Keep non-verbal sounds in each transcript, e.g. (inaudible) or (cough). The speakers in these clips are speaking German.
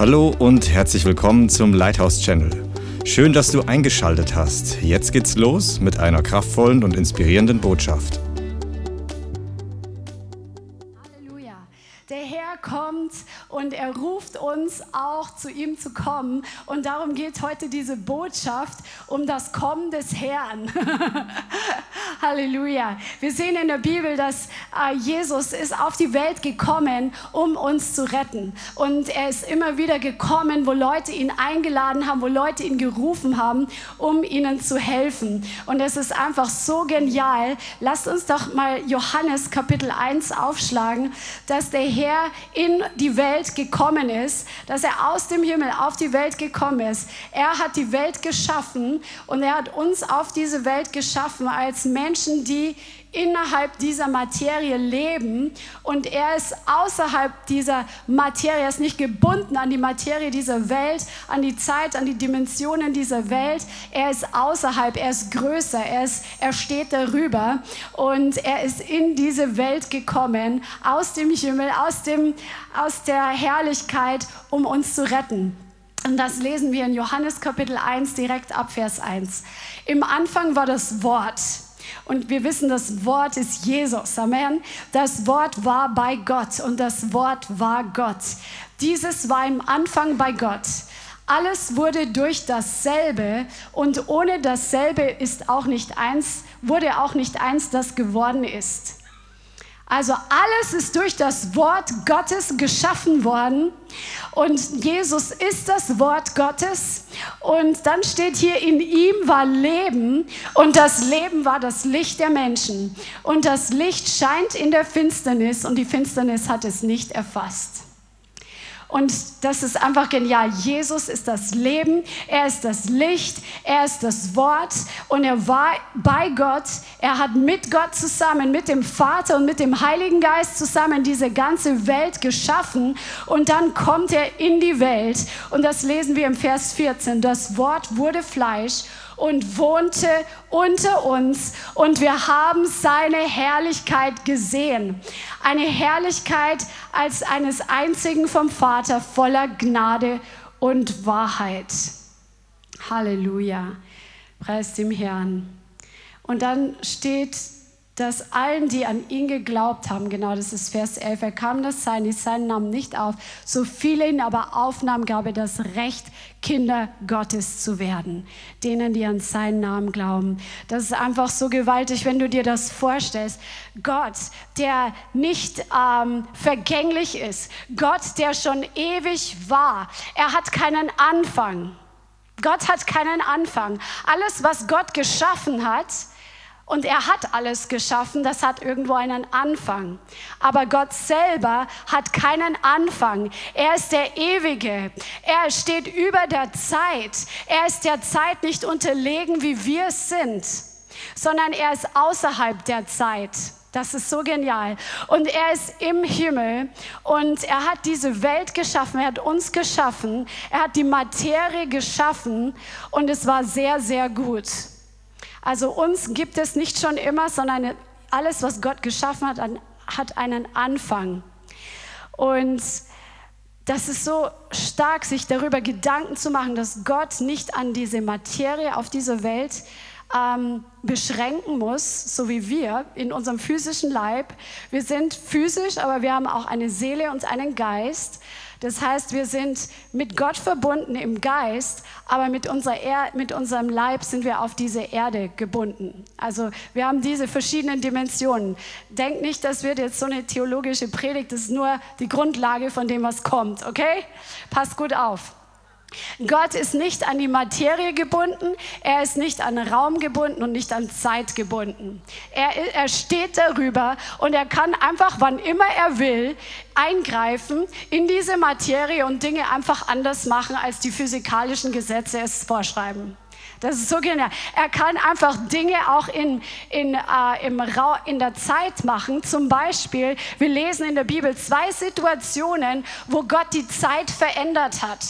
Hallo und herzlich willkommen zum Lighthouse Channel. Schön, dass du eingeschaltet hast. Jetzt geht's los mit einer kraftvollen und inspirierenden Botschaft. Halleluja. Der Herr kommt und er ruft uns auch zu ihm zu kommen. Und darum geht heute diese Botschaft um das Kommen des Herrn. (laughs) Halleluja. Wir sehen in der Bibel, dass äh, Jesus ist auf die Welt gekommen, um uns zu retten. Und er ist immer wieder gekommen, wo Leute ihn eingeladen haben, wo Leute ihn gerufen haben, um ihnen zu helfen. Und es ist einfach so genial. Lasst uns doch mal Johannes Kapitel 1 aufschlagen, dass der Herr in die Welt gekommen ist, dass er aus dem Himmel auf die Welt gekommen ist. Er hat die Welt geschaffen und er hat uns auf diese Welt geschaffen als Menschen Menschen, die innerhalb dieser Materie leben und er ist außerhalb dieser Materie, er ist nicht gebunden an die Materie dieser Welt, an die Zeit, an die Dimensionen dieser Welt. Er ist außerhalb, er ist größer, er, ist, er steht darüber und er ist in diese Welt gekommen, aus dem Himmel, aus, dem, aus der Herrlichkeit, um uns zu retten. Und das lesen wir in Johannes Kapitel 1 direkt ab Vers 1. Im Anfang war das Wort und wir wissen, das Wort ist Jesus. Amen. Das Wort war bei Gott und das Wort war Gott. Dieses war im Anfang bei Gott. Alles wurde durch dasselbe und ohne dasselbe ist auch nicht eins, wurde auch nicht eins, das geworden ist. Also alles ist durch das Wort Gottes geschaffen worden. Und Jesus ist das Wort Gottes. Und dann steht hier, in ihm war Leben. Und das Leben war das Licht der Menschen. Und das Licht scheint in der Finsternis. Und die Finsternis hat es nicht erfasst. Und das ist einfach genial. Jesus ist das Leben, er ist das Licht, er ist das Wort und er war bei Gott. Er hat mit Gott zusammen, mit dem Vater und mit dem Heiligen Geist zusammen diese ganze Welt geschaffen. Und dann kommt er in die Welt. Und das lesen wir im Vers 14. Das Wort wurde Fleisch und wohnte unter uns und wir haben seine Herrlichkeit gesehen. Eine Herrlichkeit als eines einzigen vom Vater voller Gnade und Wahrheit. Halleluja. Preis dem Herrn. Und dann steht dass allen, die an ihn geglaubt haben, genau das ist Vers 11, er kam das Sein, die Seinen nahmen nicht auf, so viele ihn aber aufnahmen, gab er das Recht, Kinder Gottes zu werden, denen, die an seinen Namen glauben. Das ist einfach so gewaltig, wenn du dir das vorstellst. Gott, der nicht ähm, vergänglich ist, Gott, der schon ewig war, er hat keinen Anfang. Gott hat keinen Anfang. Alles, was Gott geschaffen hat, und er hat alles geschaffen, das hat irgendwo einen Anfang. Aber Gott selber hat keinen Anfang. Er ist der Ewige. Er steht über der Zeit. Er ist der Zeit nicht unterlegen, wie wir sind, sondern er ist außerhalb der Zeit. Das ist so genial. Und er ist im Himmel und er hat diese Welt geschaffen, er hat uns geschaffen, er hat die Materie geschaffen und es war sehr, sehr gut. Also uns gibt es nicht schon immer, sondern alles, was Gott geschaffen hat, hat einen Anfang. Und das ist so stark, sich darüber Gedanken zu machen, dass Gott nicht an diese Materie auf dieser Welt ähm, beschränken muss, so wie wir in unserem physischen Leib. Wir sind physisch, aber wir haben auch eine Seele und einen Geist. Das heißt, wir sind mit Gott verbunden im Geist, aber mit, unserer er mit unserem Leib sind wir auf diese Erde gebunden. Also wir haben diese verschiedenen Dimensionen. Denkt nicht, das wird jetzt so eine theologische Predigt, das ist nur die Grundlage von dem, was kommt, okay? Passt gut auf. Gott ist nicht an die Materie gebunden, er ist nicht an Raum gebunden und nicht an Zeit gebunden. Er, er steht darüber und er kann einfach, wann immer er will, eingreifen in diese Materie und Dinge einfach anders machen, als die physikalischen Gesetze es vorschreiben. Das ist so genial. Er kann einfach Dinge auch in, in, äh, im in der Zeit machen. Zum Beispiel, wir lesen in der Bibel zwei Situationen, wo Gott die Zeit verändert hat.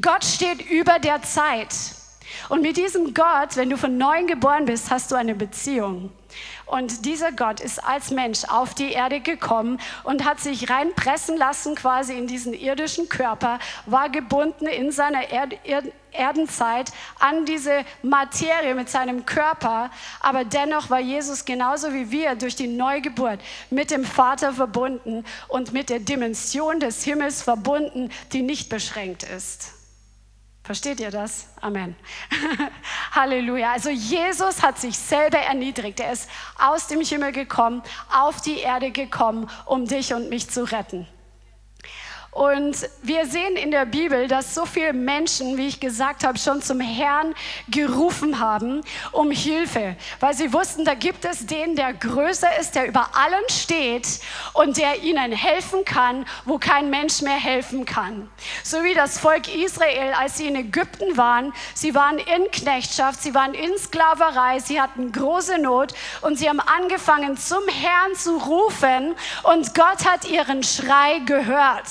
Gott steht über der Zeit. Und mit diesem Gott, wenn du von neuem geboren bist, hast du eine Beziehung. Und dieser Gott ist als Mensch auf die Erde gekommen und hat sich reinpressen lassen quasi in diesen irdischen Körper, war gebunden in seiner Erd Erd Erdenzeit an diese Materie mit seinem Körper. Aber dennoch war Jesus genauso wie wir durch die Neugeburt mit dem Vater verbunden und mit der Dimension des Himmels verbunden, die nicht beschränkt ist. Versteht ihr das? Amen. (laughs) Halleluja. Also Jesus hat sich selber erniedrigt. Er ist aus dem Himmel gekommen, auf die Erde gekommen, um dich und mich zu retten. Und wir sehen in der Bibel, dass so viele Menschen, wie ich gesagt habe, schon zum Herrn gerufen haben um Hilfe, weil sie wussten, da gibt es den, der größer ist, der über allen steht und der ihnen helfen kann, wo kein Mensch mehr helfen kann. So wie das Volk Israel, als sie in Ägypten waren, sie waren in Knechtschaft, sie waren in Sklaverei, sie hatten große Not und sie haben angefangen zum Herrn zu rufen und Gott hat ihren Schrei gehört.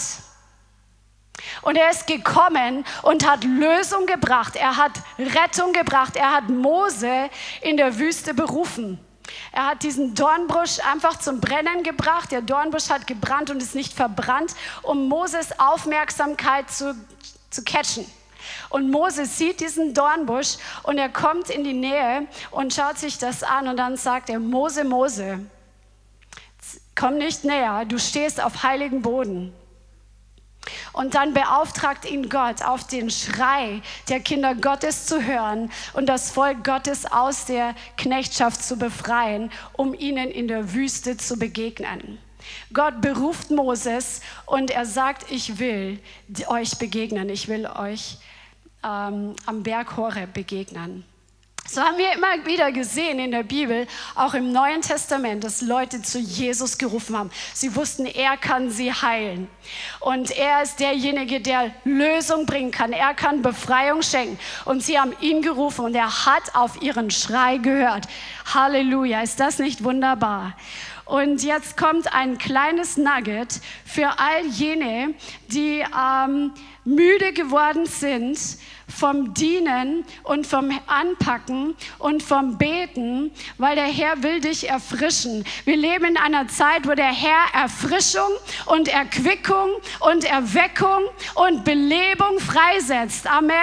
Und er ist gekommen und hat Lösung gebracht. Er hat Rettung gebracht. Er hat Mose in der Wüste berufen. Er hat diesen Dornbusch einfach zum Brennen gebracht. Der Dornbusch hat gebrannt und ist nicht verbrannt, um Moses Aufmerksamkeit zu, zu catchen. Und Mose sieht diesen Dornbusch und er kommt in die Nähe und schaut sich das an und dann sagt er, Mose, Mose, komm nicht näher, du stehst auf heiligen Boden. Und dann beauftragt ihn Gott, auf den Schrei der Kinder Gottes zu hören und das Volk Gottes aus der Knechtschaft zu befreien, um ihnen in der Wüste zu begegnen. Gott beruft Moses und er sagt, ich will euch begegnen, ich will euch ähm, am Berg Horeb begegnen. So haben wir immer wieder gesehen in der Bibel, auch im Neuen Testament, dass Leute zu Jesus gerufen haben. Sie wussten, er kann sie heilen. Und er ist derjenige, der Lösung bringen kann. Er kann Befreiung schenken. Und sie haben ihn gerufen und er hat auf ihren Schrei gehört. Halleluja, ist das nicht wunderbar? Und jetzt kommt ein kleines Nugget für all jene, die ähm, müde geworden sind vom Dienen und vom Anpacken und vom Beten, weil der Herr will dich erfrischen. Wir leben in einer Zeit, wo der Herr Erfrischung und Erquickung und Erweckung und Belebung freisetzt. Amen.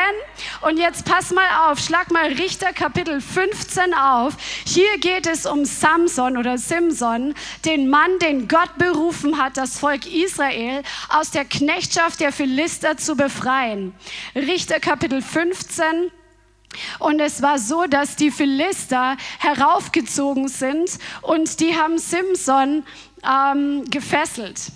Und jetzt pass mal auf, schlag mal Richter Kapitel 15 auf. Hier geht es um Samson oder Simson, den Mann, den Gott berufen hat, das Volk Israel aus der Knechtschaft der Philister zu befreien. Richter Kapitel 15. Und es war so, dass die Philister heraufgezogen sind und die haben Simson ähm, gefesselt.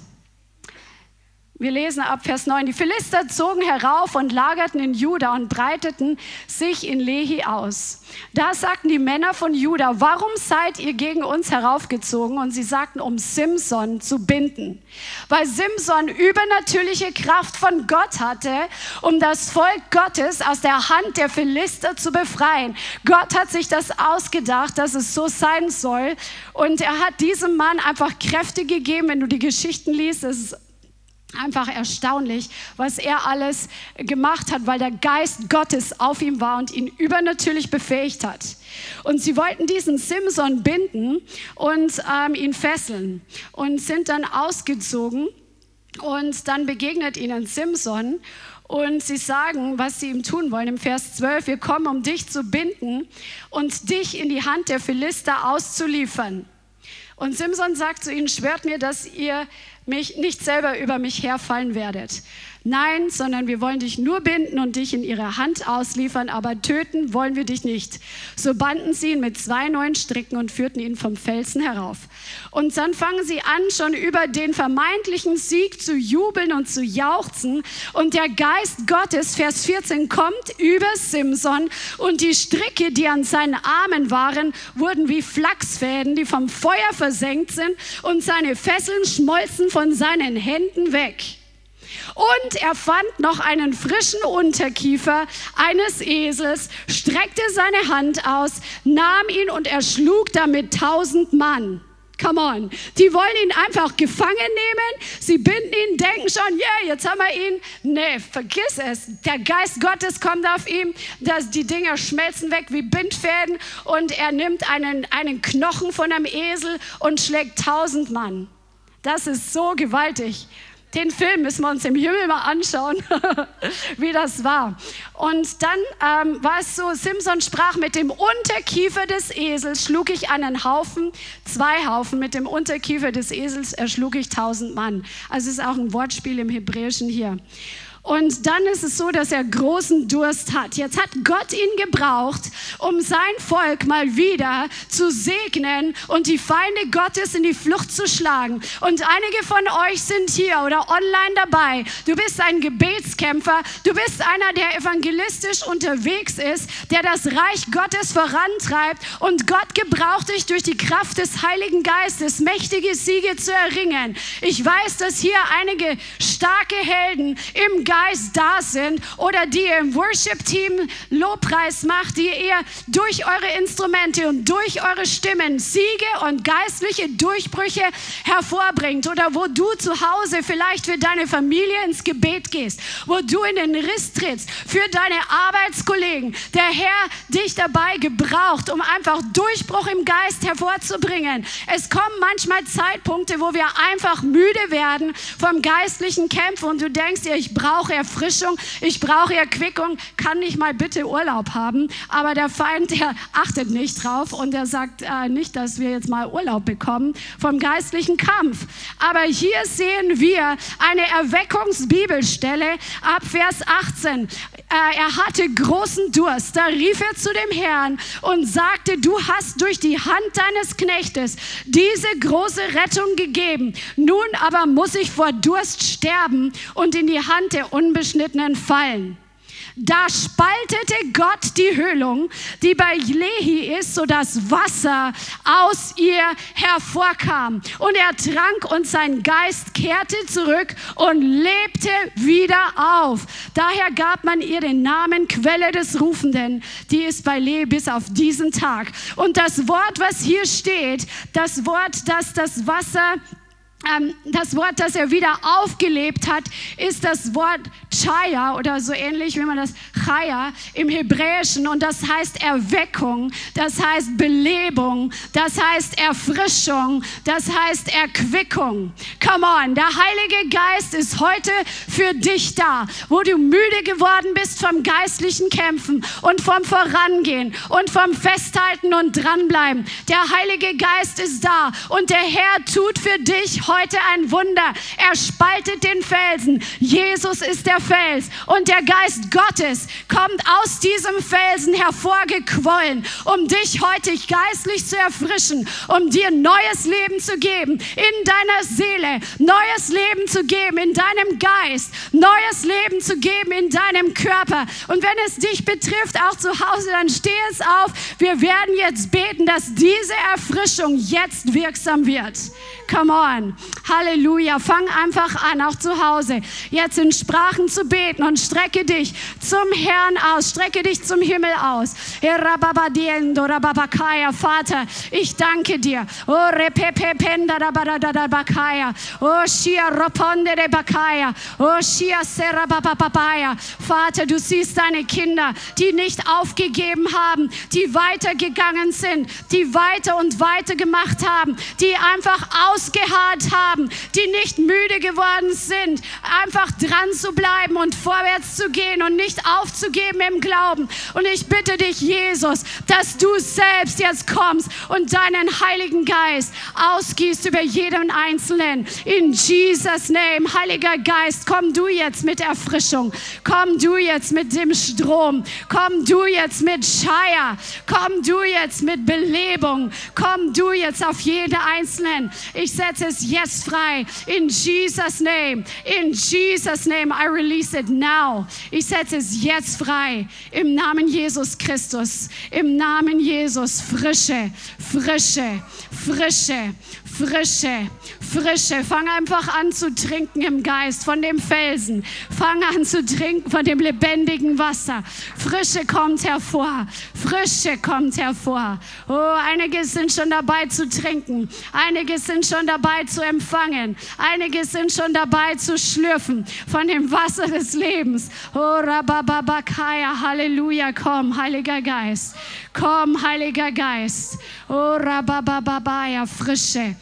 Wir lesen ab Vers 9. Die Philister zogen herauf und lagerten in Juda und breiteten sich in Lehi aus. Da sagten die Männer von Juda, warum seid ihr gegen uns heraufgezogen? Und sie sagten, um Simson zu binden. Weil Simson übernatürliche Kraft von Gott hatte, um das Volk Gottes aus der Hand der Philister zu befreien. Gott hat sich das ausgedacht, dass es so sein soll. Und er hat diesem Mann einfach Kräfte gegeben. Wenn du die Geschichten liest, ist einfach erstaunlich, was er alles gemacht hat, weil der Geist Gottes auf ihm war und ihn übernatürlich befähigt hat. Und sie wollten diesen Simson binden und ähm, ihn fesseln und sind dann ausgezogen und dann begegnet ihnen Simson und sie sagen, was sie ihm tun wollen. Im Vers 12, wir kommen, um dich zu binden und dich in die Hand der Philister auszuliefern. Und Simson sagt zu ihnen, schwört mir, dass ihr mich nicht selber über mich herfallen werdet. Nein, sondern wir wollen dich nur binden und dich in ihre Hand ausliefern, aber töten wollen wir dich nicht. So banden sie ihn mit zwei neuen Stricken und führten ihn vom Felsen herauf. Und dann fangen sie an, schon über den vermeintlichen Sieg zu jubeln und zu jauchzen. Und der Geist Gottes, Vers 14, kommt über Simson und die Stricke, die an seinen Armen waren, wurden wie Flachsfäden, die vom Feuer versenkt sind und seine Fesseln schmolzen von seinen Händen weg. Und er fand noch einen frischen Unterkiefer eines Esels, streckte seine Hand aus, nahm ihn und erschlug damit tausend Mann. Come on. Die wollen ihn einfach gefangen nehmen. Sie binden ihn, denken schon, yeah, jetzt haben wir ihn. Nee, vergiss es. Der Geist Gottes kommt auf ihn. dass die Dinger schmelzen weg wie Bindfäden und er nimmt einen, einen Knochen von einem Esel und schlägt tausend Mann. Das ist so gewaltig. Den Film müssen wir uns im Himmel mal anschauen, (laughs) wie das war. Und dann ähm, war es so, Simson sprach, mit dem Unterkiefer des Esels schlug ich einen Haufen, zwei Haufen, mit dem Unterkiefer des Esels erschlug ich tausend Mann. Also es ist auch ein Wortspiel im Hebräischen hier. Und dann ist es so, dass er großen Durst hat. Jetzt hat Gott ihn gebraucht, um sein Volk mal wieder zu segnen und die Feinde Gottes in die Flucht zu schlagen. Und einige von euch sind hier oder online dabei. Du bist ein Gebetskämpfer. Du bist einer, der evangelistisch unterwegs ist, der das Reich Gottes vorantreibt. Und Gott gebraucht dich durch die Kraft des Heiligen Geistes, mächtige Siege zu erringen. Ich weiß, dass hier einige starke Helden im Geist Geist da sind oder die ihr im Worship-Team Lobpreis macht, die ihr durch eure Instrumente und durch eure Stimmen Siege und geistliche Durchbrüche hervorbringt oder wo du zu Hause vielleicht für deine Familie ins Gebet gehst, wo du in den Riss trittst für deine Arbeitskollegen. Der Herr dich dabei gebraucht, um einfach Durchbruch im Geist hervorzubringen. Es kommen manchmal Zeitpunkte, wo wir einfach müde werden vom geistlichen Kämpfen und du denkst dir, ich brauche brauche Erfrischung, ich brauche Erquickung, kann ich mal bitte Urlaub haben? Aber der Feind, der achtet nicht drauf und der sagt äh, nicht, dass wir jetzt mal Urlaub bekommen vom geistlichen Kampf. Aber hier sehen wir eine Erweckungsbibelstelle ab Vers 18. Äh, er hatte großen Durst. Da rief er zu dem Herrn und sagte, du hast durch die Hand deines Knechtes diese große Rettung gegeben. Nun aber muss ich vor Durst sterben und in die Hand der unbeschnittenen fallen. Da spaltete Gott die Höhlung, die bei Lehi ist, sodass Wasser aus ihr hervorkam. Und er trank und sein Geist kehrte zurück und lebte wieder auf. Daher gab man ihr den Namen Quelle des Rufenden. Die ist bei Lehi bis auf diesen Tag. Und das Wort, was hier steht, das Wort, das das Wasser das Wort, das er wieder aufgelebt hat, ist das Wort Chaya oder so ähnlich wie man das Chaya im Hebräischen und das heißt Erweckung, das heißt Belebung, das heißt Erfrischung, das heißt Erquickung. Come on, der Heilige Geist ist heute für dich da, wo du müde geworden bist vom geistlichen Kämpfen und vom Vorangehen und vom Festhalten und dranbleiben. Der Heilige Geist ist da und der Herr tut für dich heute ein Wunder. Er spaltet den Felsen. Jesus ist der Fels und der Geist Gottes kommt aus diesem Felsen hervorgequollen, um dich heute geistlich zu erfrischen, um dir neues Leben zu geben in deiner Seele, neues Leben zu geben in deinem Geist, neues Leben zu geben in deinem Körper. Und wenn es dich betrifft, auch zu Hause, dann steh es auf. Wir werden jetzt beten, dass diese Erfrischung jetzt wirksam wird. Come on. Halleluja. Fang einfach an, auch zu Hause, jetzt in Sprachen zu beten und strecke dich zum Herrn aus, strecke dich zum Himmel aus. Vater, ich danke dir. Oh, Vater, du siehst deine Kinder, die nicht aufgegeben haben, die weitergegangen sind, die weiter und weiter gemacht haben, die einfach aus haben, die nicht müde geworden sind, einfach dran zu bleiben und vorwärts zu gehen und nicht aufzugeben im Glauben. Und ich bitte dich, Jesus, dass du selbst jetzt kommst und deinen Heiligen Geist ausgießt über jeden Einzelnen. In Jesus' Name, Heiliger Geist, komm du jetzt mit Erfrischung. Komm du jetzt mit dem Strom. Komm du jetzt mit Scheier. Komm du jetzt mit Belebung. Komm du jetzt auf jeden Einzelnen. Ich ich setze es jetzt frei. In Jesus' name. In Jesus' name. I release it now. Ich setze es jetzt frei. Im Namen Jesus Christus. Im Namen Jesus. Frische, frische, frische, Frische, Frische. Fang einfach an zu trinken im Geist von dem Felsen. Fang an zu trinken von dem lebendigen Wasser. Frische kommt hervor. Frische kommt hervor. Oh, einige sind schon dabei zu trinken. Einige sind schon dabei zu empfangen. Einige sind schon dabei zu schlürfen von dem Wasser des Lebens. Oh, Rabababakaya, Halleluja, komm, Heiliger Geist. Komm, Heiliger Geist. Oh, Rababababaya, Frische,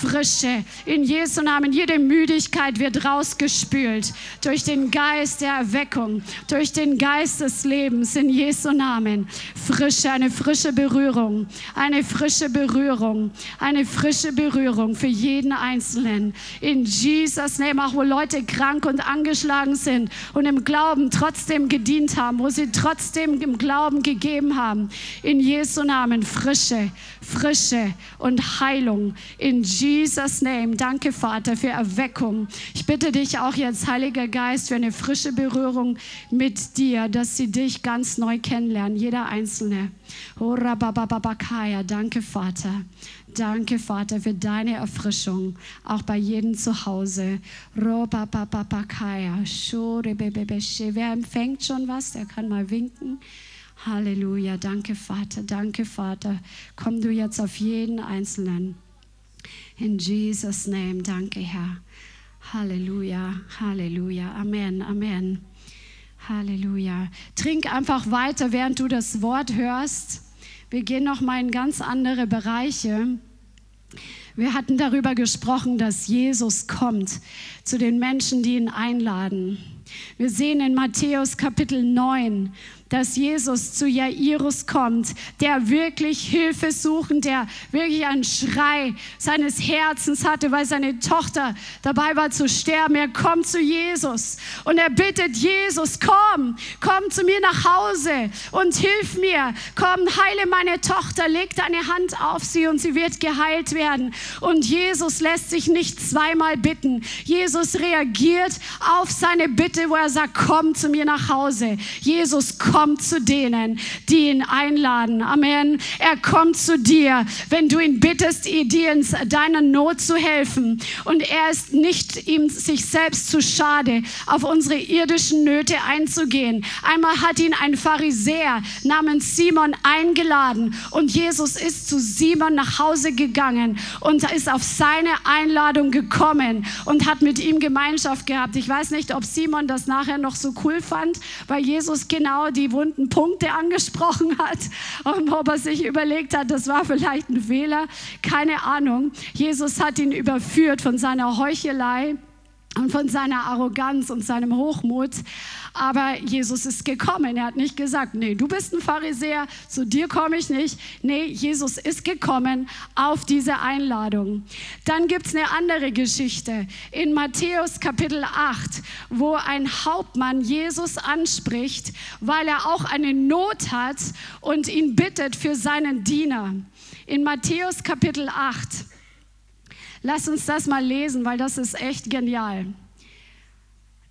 Frische. In Jesu Namen, jede Müdigkeit wird rausgespült durch den Geist der Erweckung, durch den Geist des Lebens. In Jesu Namen. Frische, eine frische Berührung, eine frische Berührung, eine frische Berührung für jeden Einzelnen. In Jesus Name, auch wo Leute krank und angeschlagen sind und im Glauben trotzdem gedient haben, wo sie trotzdem im Glauben gegeben haben. In Jesu Namen Frische, Frische und Heilung. In Jesus Name. Danke, Vater, für Erweckung. Ich bitte dich auch jetzt, Heiliger Geist, für eine frische Berührung mit dir, dass sie dich ganz neu kennenlernen, jeder Einzelne. Danke, Vater. Danke, Vater, für deine Erfrischung, auch bei jedem zu Hause. Wer empfängt schon was? Der kann mal winken. Halleluja. Danke, Vater. Danke, Vater. Komm du jetzt auf jeden Einzelnen. In Jesus' Name. Danke, Herr. Halleluja. Halleluja. Amen. Amen. Halleluja. Trink einfach weiter, während du das Wort hörst. Wir gehen noch mal in ganz andere Bereiche. Wir hatten darüber gesprochen, dass Jesus kommt zu den Menschen, die ihn einladen. Wir sehen in Matthäus Kapitel 9, dass Jesus zu Jairus kommt, der wirklich Hilfe suchen, der wirklich einen Schrei seines Herzens hatte, weil seine Tochter dabei war zu sterben. Er kommt zu Jesus und er bittet Jesus, komm, komm zu mir nach Hause und hilf mir. Komm, heile meine Tochter, leg deine Hand auf sie und sie wird geheilt werden. Und Jesus lässt sich nicht zweimal bitten. Jesus reagiert auf seine Bitte, wo er sagt, komm zu mir nach Hause. Jesus, komm kommt zu denen, die ihn einladen. Amen. Er kommt zu dir, wenn du ihn bittest, dir in deiner Not zu helfen. Und er ist nicht ihm sich selbst zu schade, auf unsere irdischen Nöte einzugehen. Einmal hat ihn ein Pharisäer namens Simon eingeladen und Jesus ist zu Simon nach Hause gegangen und ist auf seine Einladung gekommen und hat mit ihm Gemeinschaft gehabt. Ich weiß nicht, ob Simon das nachher noch so cool fand, weil Jesus genau die wunden Punkte angesprochen hat und ob er sich überlegt hat, das war vielleicht ein Fehler, keine Ahnung. Jesus hat ihn überführt von seiner Heuchelei und von seiner Arroganz und seinem Hochmut. Aber Jesus ist gekommen. Er hat nicht gesagt, nee, du bist ein Pharisäer, zu dir komme ich nicht. Nee, Jesus ist gekommen auf diese Einladung. Dann gibt es eine andere Geschichte in Matthäus Kapitel 8, wo ein Hauptmann Jesus anspricht, weil er auch eine Not hat und ihn bittet für seinen Diener. In Matthäus Kapitel 8. Lass uns das mal lesen, weil das ist echt genial.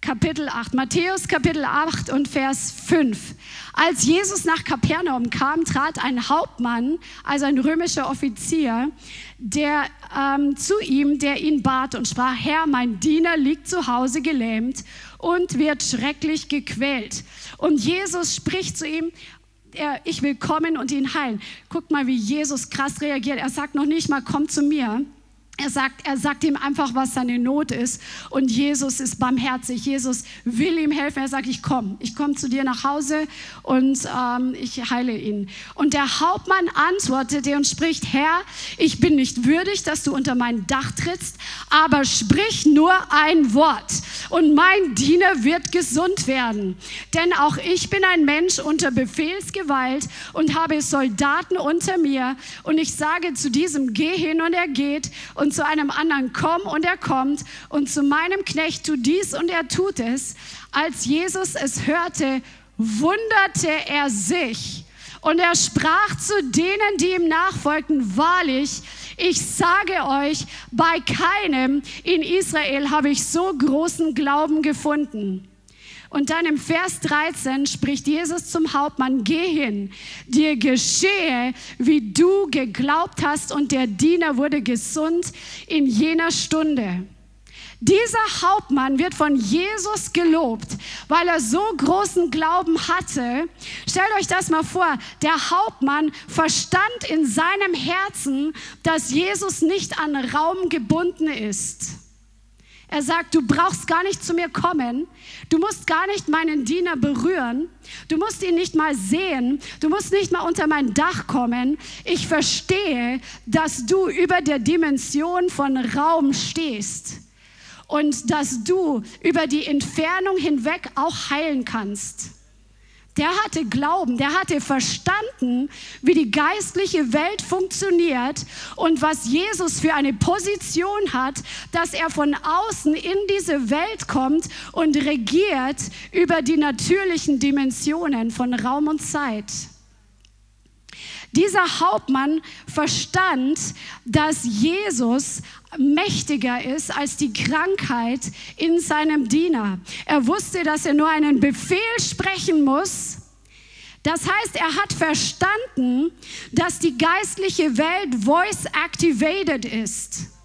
Kapitel 8, Matthäus Kapitel 8 und Vers 5. Als Jesus nach Kapernaum kam, trat ein Hauptmann, also ein römischer Offizier, der ähm, zu ihm, der ihn bat und sprach, Herr, mein Diener liegt zu Hause gelähmt und wird schrecklich gequält. Und Jesus spricht zu ihm, ich will kommen und ihn heilen. Guckt mal, wie Jesus krass reagiert. Er sagt noch nicht mal, komm zu mir, er sagt, er sagt ihm einfach, was seine Not ist. Und Jesus ist barmherzig. Jesus will ihm helfen. Er sagt, ich komme. Ich komme zu dir nach Hause und ähm, ich heile ihn. Und der Hauptmann antwortete und spricht, Herr, ich bin nicht würdig, dass du unter mein Dach trittst, aber sprich nur ein Wort und mein Diener wird gesund werden. Denn auch ich bin ein Mensch unter Befehlsgewalt und habe Soldaten unter mir. Und ich sage zu diesem, geh hin und er geht. Und und zu einem anderen, komm und er kommt und zu meinem Knecht, tu dies und er tut es. Als Jesus es hörte, wunderte er sich und er sprach zu denen, die ihm nachfolgten, wahrlich, ich sage euch, bei keinem in Israel habe ich so großen Glauben gefunden. Und dann im Vers 13 spricht Jesus zum Hauptmann, geh hin, dir geschehe, wie du geglaubt hast und der Diener wurde gesund in jener Stunde. Dieser Hauptmann wird von Jesus gelobt, weil er so großen Glauben hatte. Stellt euch das mal vor, der Hauptmann verstand in seinem Herzen, dass Jesus nicht an Raum gebunden ist. Er sagt, du brauchst gar nicht zu mir kommen, du musst gar nicht meinen Diener berühren, du musst ihn nicht mal sehen, du musst nicht mal unter mein Dach kommen. Ich verstehe, dass du über der Dimension von Raum stehst und dass du über die Entfernung hinweg auch heilen kannst. Der hatte Glauben, der hatte verstanden, wie die geistliche Welt funktioniert und was Jesus für eine Position hat, dass er von außen in diese Welt kommt und regiert über die natürlichen Dimensionen von Raum und Zeit. Dieser Hauptmann verstand, dass Jesus mächtiger ist als die Krankheit in seinem Diener. Er wusste, dass er nur einen Befehl sprechen muss. Das heißt, er hat verstanden, dass die geistliche Welt voice activated ist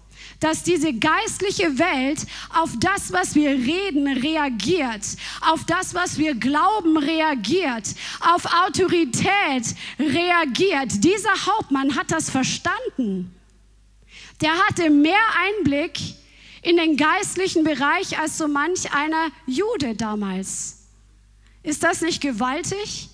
dass diese geistliche Welt auf das, was wir reden, reagiert, auf das, was wir glauben, reagiert, auf Autorität reagiert. Dieser Hauptmann hat das verstanden. Der hatte mehr Einblick in den geistlichen Bereich als so manch einer Jude damals. Ist das nicht gewaltig?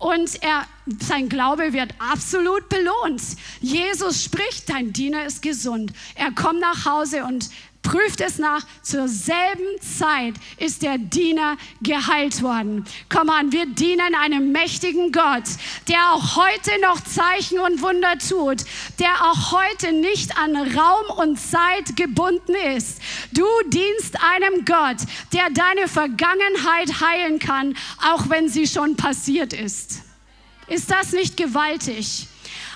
Und er, sein Glaube wird absolut belohnt. Jesus spricht, dein Diener ist gesund. Er kommt nach Hause und prüft es nach. Zur selben Zeit ist der Diener geheilt worden. Komm an, wir dienen einem mächtigen Gott, der auch heute noch Zeichen und Wunder tut, der auch heute nicht an Raum und Zeit gebunden ist. Du dienst einem Gott, der deine Vergangenheit heilen kann, auch wenn sie schon passiert ist. Ist das nicht gewaltig?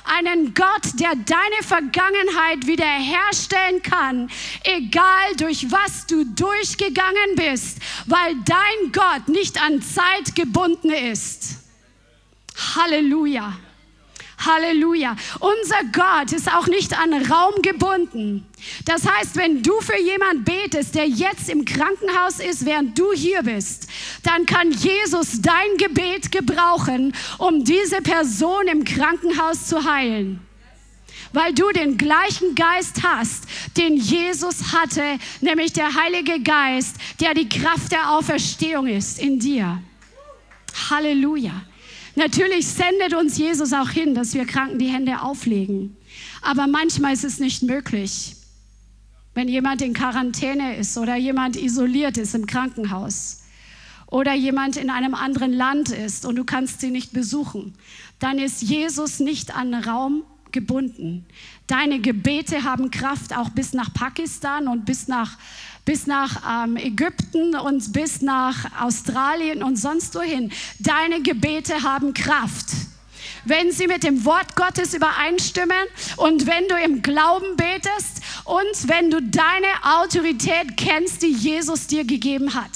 Einen Gott, der deine Vergangenheit wiederherstellen kann, egal durch was du durchgegangen bist, weil dein Gott nicht an Zeit gebunden ist. Halleluja. Halleluja. Unser Gott ist auch nicht an Raum gebunden. Das heißt, wenn du für jemanden betest, der jetzt im Krankenhaus ist, während du hier bist, dann kann Jesus dein Gebet gebrauchen, um diese Person im Krankenhaus zu heilen weil du den gleichen Geist hast, den Jesus hatte, nämlich der Heilige Geist, der die Kraft der Auferstehung ist in dir. Halleluja. Natürlich sendet uns Jesus auch hin, dass wir Kranken die Hände auflegen. Aber manchmal ist es nicht möglich. Wenn jemand in Quarantäne ist oder jemand isoliert ist im Krankenhaus oder jemand in einem anderen Land ist und du kannst sie nicht besuchen, dann ist Jesus nicht an Raum gebunden. Deine Gebete haben Kraft auch bis nach Pakistan und bis nach bis nach ähm, Ägypten und bis nach Australien und sonst wohin. Deine Gebete haben Kraft wenn sie mit dem Wort Gottes übereinstimmen und wenn du im Glauben betest und wenn du deine Autorität kennst, die Jesus dir gegeben hat.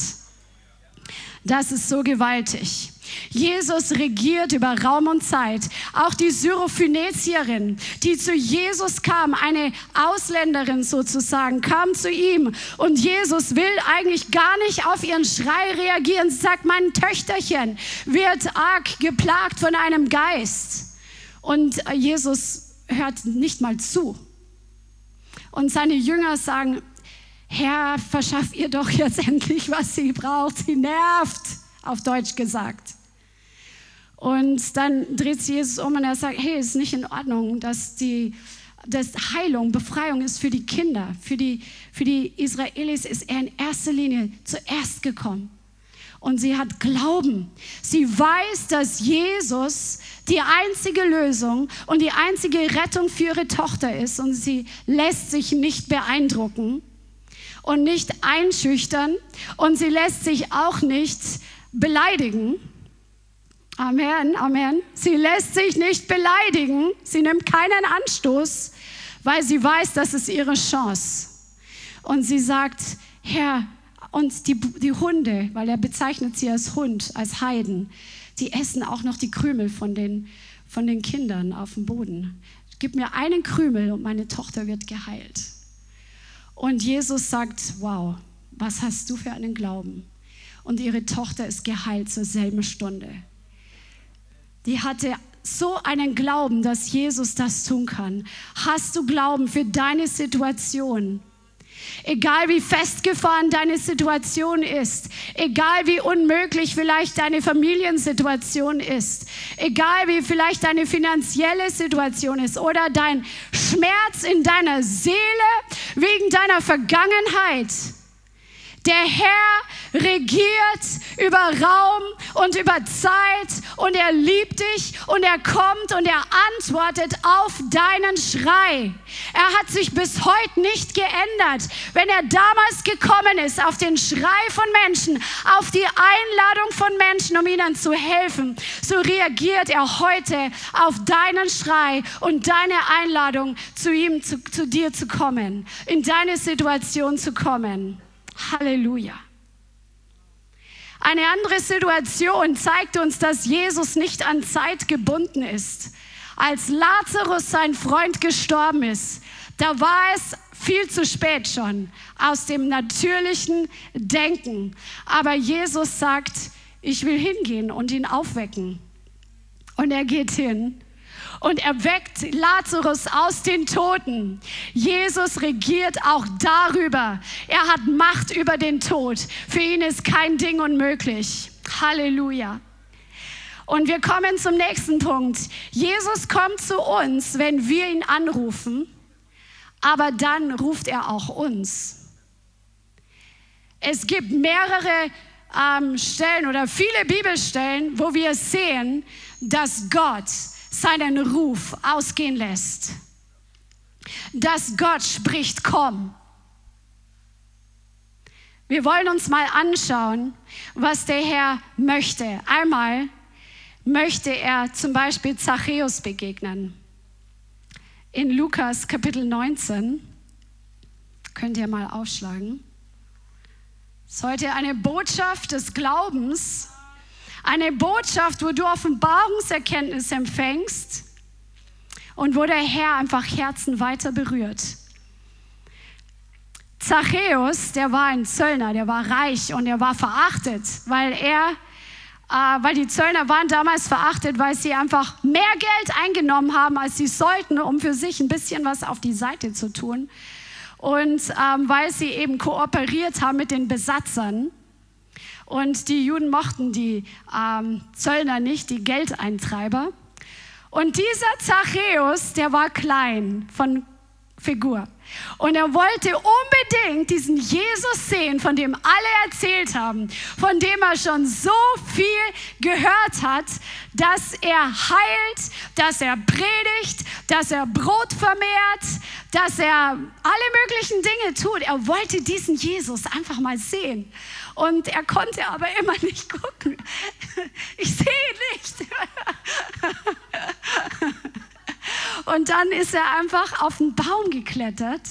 Das ist so gewaltig. Jesus regiert über Raum und Zeit. Auch die Syrophönizierin, die zu Jesus kam, eine Ausländerin sozusagen, kam zu ihm und Jesus will eigentlich gar nicht auf ihren Schrei reagieren. Sie sagt, mein Töchterchen wird arg geplagt von einem Geist. Und Jesus hört nicht mal zu. Und seine Jünger sagen, Herr, verschaff ihr doch jetzt (laughs) endlich, was sie braucht. Sie nervt, auf Deutsch gesagt. Und dann dreht sich Jesus um und er sagt, hey, es ist nicht in Ordnung, dass die dass Heilung, Befreiung ist für die Kinder, für die, für die Israelis ist er in erster Linie zuerst gekommen. Und sie hat Glauben. Sie weiß, dass Jesus die einzige Lösung und die einzige Rettung für ihre Tochter ist. Und sie lässt sich nicht beeindrucken und nicht einschüchtern. Und sie lässt sich auch nicht beleidigen Amen, Amen. Sie lässt sich nicht beleidigen. Sie nimmt keinen Anstoß, weil sie weiß, das ist ihre Chance. Und sie sagt, Herr, Und die, die Hunde, weil er bezeichnet sie als Hund, als Heiden, die essen auch noch die Krümel von den, von den Kindern auf dem Boden. Gib mir einen Krümel und meine Tochter wird geheilt. Und Jesus sagt, wow, was hast du für einen Glauben? Und ihre Tochter ist geheilt zur selben Stunde. Die hatte so einen Glauben, dass Jesus das tun kann. Hast du Glauben für deine Situation? Egal wie festgefahren deine Situation ist, egal wie unmöglich vielleicht deine Familiensituation ist, egal wie vielleicht deine finanzielle Situation ist oder dein Schmerz in deiner Seele wegen deiner Vergangenheit. Der Herr regiert über Raum und über Zeit und er liebt dich und er kommt und er antwortet auf deinen Schrei. Er hat sich bis heute nicht geändert. Wenn er damals gekommen ist auf den Schrei von Menschen, auf die Einladung von Menschen, um ihnen zu helfen, so reagiert er heute auf deinen Schrei und deine Einladung, zu ihm, zu, zu dir zu kommen, in deine Situation zu kommen. Halleluja. Eine andere Situation zeigt uns, dass Jesus nicht an Zeit gebunden ist. Als Lazarus, sein Freund, gestorben ist, da war es viel zu spät schon aus dem natürlichen Denken. Aber Jesus sagt, ich will hingehen und ihn aufwecken. Und er geht hin und er weckt Lazarus aus den Toten. Jesus regiert auch darüber. Er hat Macht über den Tod. Für ihn ist kein Ding unmöglich. Halleluja. Und wir kommen zum nächsten Punkt. Jesus kommt zu uns, wenn wir ihn anrufen, aber dann ruft er auch uns. Es gibt mehrere ähm, Stellen oder viele Bibelstellen, wo wir sehen, dass Gott seinen Ruf ausgehen lässt. Dass Gott spricht, komm. Wir wollen uns mal anschauen, was der Herr möchte. Einmal möchte er zum Beispiel Zachäus begegnen. In Lukas Kapitel 19 könnt ihr mal aufschlagen. Es ist eine Botschaft des Glaubens eine Botschaft, wo du Offenbarungserkenntnis empfängst und wo der Herr einfach Herzen weiter berührt. Zachäus, der war ein Zöllner, der war reich und er war verachtet, weil er, äh, weil die Zöllner waren damals verachtet, weil sie einfach mehr Geld eingenommen haben, als sie sollten, um für sich ein bisschen was auf die Seite zu tun. Und ähm, weil sie eben kooperiert haben mit den Besatzern. Und die Juden mochten die ähm, Zöllner nicht, die Geldeintreiber. Und dieser Zachäus, der war klein von Figur. Und er wollte unbedingt diesen Jesus sehen, von dem alle erzählt haben, von dem er schon so viel gehört hat, dass er heilt, dass er predigt, dass er Brot vermehrt, dass er alle möglichen Dinge tut. Er wollte diesen Jesus einfach mal sehen. Und er konnte aber immer nicht gucken. Ich sehe nicht. Und dann ist er einfach auf den Baum geklettert,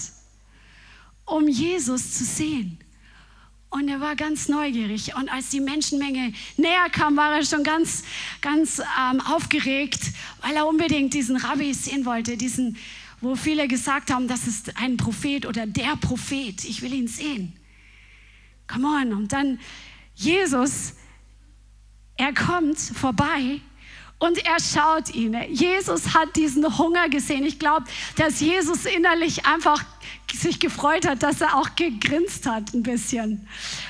um Jesus zu sehen. Und er war ganz neugierig. Und als die Menschenmenge näher kam, war er schon ganz, ganz ähm, aufgeregt, weil er unbedingt diesen Rabbi sehen wollte, diesen, wo viele gesagt haben, das ist ein Prophet oder der Prophet. Ich will ihn sehen. Come on. Und dann Jesus, er kommt vorbei und er schaut ihn. Jesus hat diesen Hunger gesehen. Ich glaube, dass Jesus innerlich einfach sich gefreut hat, dass er auch gegrinst hat ein bisschen.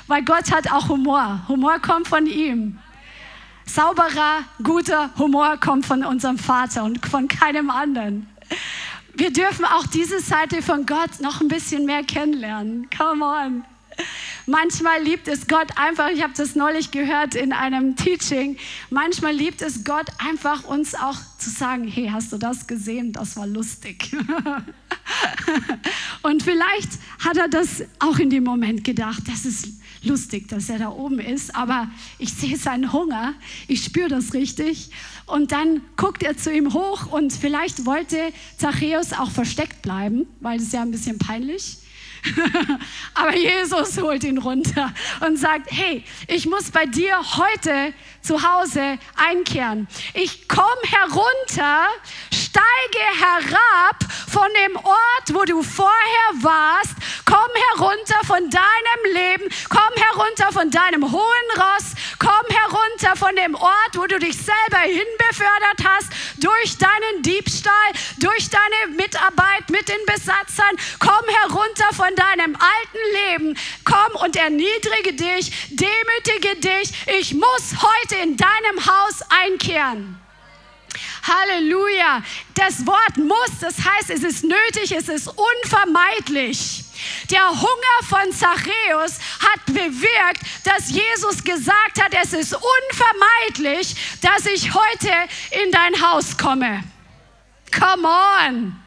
Weil Gott hat auch Humor. Humor kommt von ihm. Sauberer, guter Humor kommt von unserem Vater und von keinem anderen. Wir dürfen auch diese Seite von Gott noch ein bisschen mehr kennenlernen. Come on. Manchmal liebt es Gott einfach, ich habe das neulich gehört in einem Teaching, manchmal liebt es Gott einfach uns auch zu sagen, hey, hast du das gesehen? Das war lustig. (laughs) Und vielleicht hat er das auch in dem Moment gedacht, das ist lustig, dass er da oben ist, aber ich sehe seinen Hunger, ich spüre das richtig. Und dann guckt er zu ihm hoch und vielleicht wollte Zachäus auch versteckt bleiben, weil es ja ein bisschen peinlich (laughs) Aber Jesus holt ihn runter und sagt, hey, ich muss bei dir heute zu Hause einkehren. Ich komme herunter, steige herab von dem Ort, wo du vorher warst. Komm herunter von deinem Leben, komm herunter von deinem hohen Ross, komm herunter von dem Ort, wo du dich selber hinbefördert hast, durch deinen Diebstahl, durch deine Mitarbeit mit den Besatzern. Komm herunter von deinem alten Leben, komm und erniedrige dich, demütige dich. Ich muss heute in deinem Haus einkehren. Halleluja. Das Wort muss, das heißt, es ist nötig, es ist unvermeidlich. Der Hunger von Zachäus hat bewirkt, dass Jesus gesagt hat, es ist unvermeidlich, dass ich heute in dein Haus komme. Come on.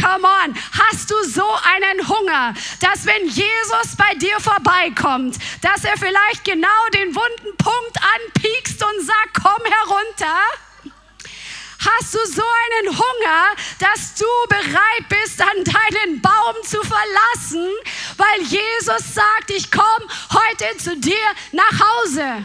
Come on, hast du so einen Hunger, dass wenn Jesus bei dir vorbeikommt, dass er vielleicht genau den wunden Punkt anpiekst und sagt, komm herunter? Hast du so einen Hunger, dass du bereit bist, an deinen Baum zu verlassen, weil Jesus sagt, ich komme heute zu dir nach Hause?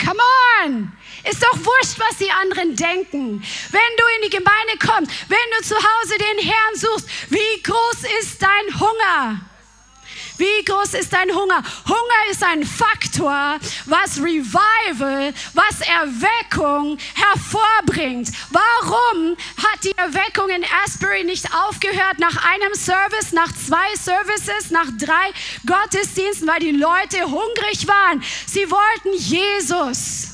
Come on! Ist doch wurscht, was die anderen denken. Wenn du in die Gemeinde kommst, wenn du zu Hause den Herrn suchst, wie groß ist dein Hunger? Wie groß ist dein Hunger? Hunger ist ein Faktor, was Revival, was Erweckung hervorbringt. Warum hat die Erweckung in Asbury nicht aufgehört nach einem Service, nach zwei Services, nach drei Gottesdiensten, weil die Leute hungrig waren? Sie wollten Jesus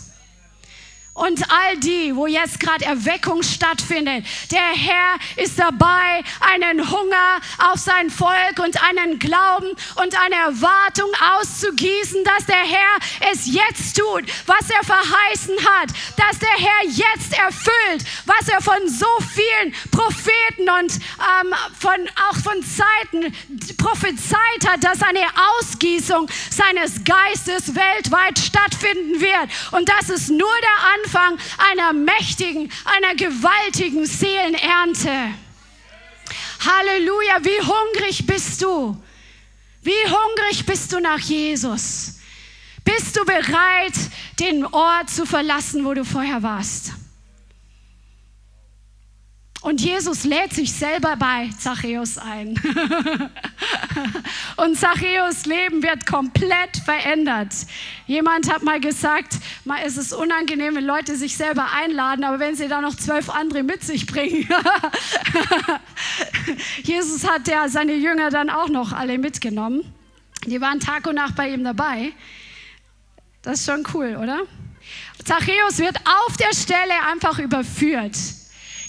und all die, wo jetzt gerade Erweckung stattfindet. Der Herr ist dabei, einen Hunger auf sein Volk und einen Glauben und eine Erwartung auszugießen, dass der Herr es jetzt tut, was er verheißen hat, dass der Herr jetzt erfüllt, was er von so vielen Propheten und ähm, von, auch von Zeiten prophezeit hat, dass eine Ausgießung seines Geistes weltweit stattfinden wird. Und das ist nur der Anfang Anfang einer mächtigen, einer gewaltigen Seelenernte. Halleluja, wie hungrig bist du? Wie hungrig bist du nach Jesus? Bist du bereit, den Ort zu verlassen, wo du vorher warst? Und Jesus lädt sich selber bei Zachäus ein. (laughs) und Zachäus Leben wird komplett verändert. Jemand hat mal gesagt, mal ist es unangenehm, wenn Leute sich selber einladen, aber wenn sie da noch zwölf andere mit sich bringen. (laughs) Jesus hat ja seine Jünger dann auch noch alle mitgenommen. Die waren Tag und Nacht bei ihm dabei. Das ist schon cool, oder? Zachäus wird auf der Stelle einfach überführt.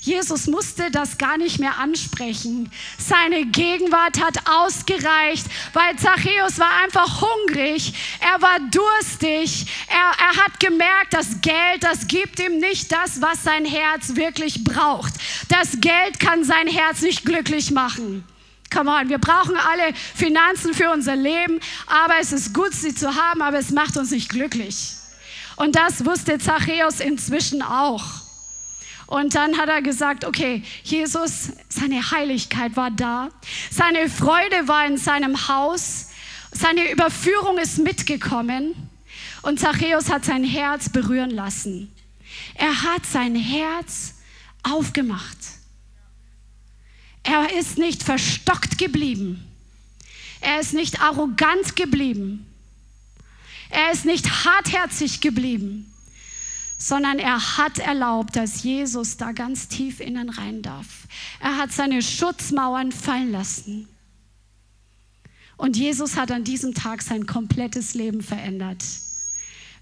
Jesus musste das gar nicht mehr ansprechen. Seine Gegenwart hat ausgereicht, weil Zachäus war einfach hungrig, er war durstig, er, er hat gemerkt, das Geld, das gibt ihm nicht das, was sein Herz wirklich braucht. Das Geld kann sein Herz nicht glücklich machen. Come on, wir brauchen alle Finanzen für unser Leben, aber es ist gut, sie zu haben, aber es macht uns nicht glücklich. Und das wusste Zachäus inzwischen auch. Und dann hat er gesagt, okay, Jesus, seine Heiligkeit war da, seine Freude war in seinem Haus, seine Überführung ist mitgekommen und Zachäus hat sein Herz berühren lassen. Er hat sein Herz aufgemacht. Er ist nicht verstockt geblieben. Er ist nicht arrogant geblieben. Er ist nicht hartherzig geblieben sondern er hat erlaubt, dass Jesus da ganz tief innen rein darf. Er hat seine Schutzmauern fallen lassen. Und Jesus hat an diesem Tag sein komplettes Leben verändert.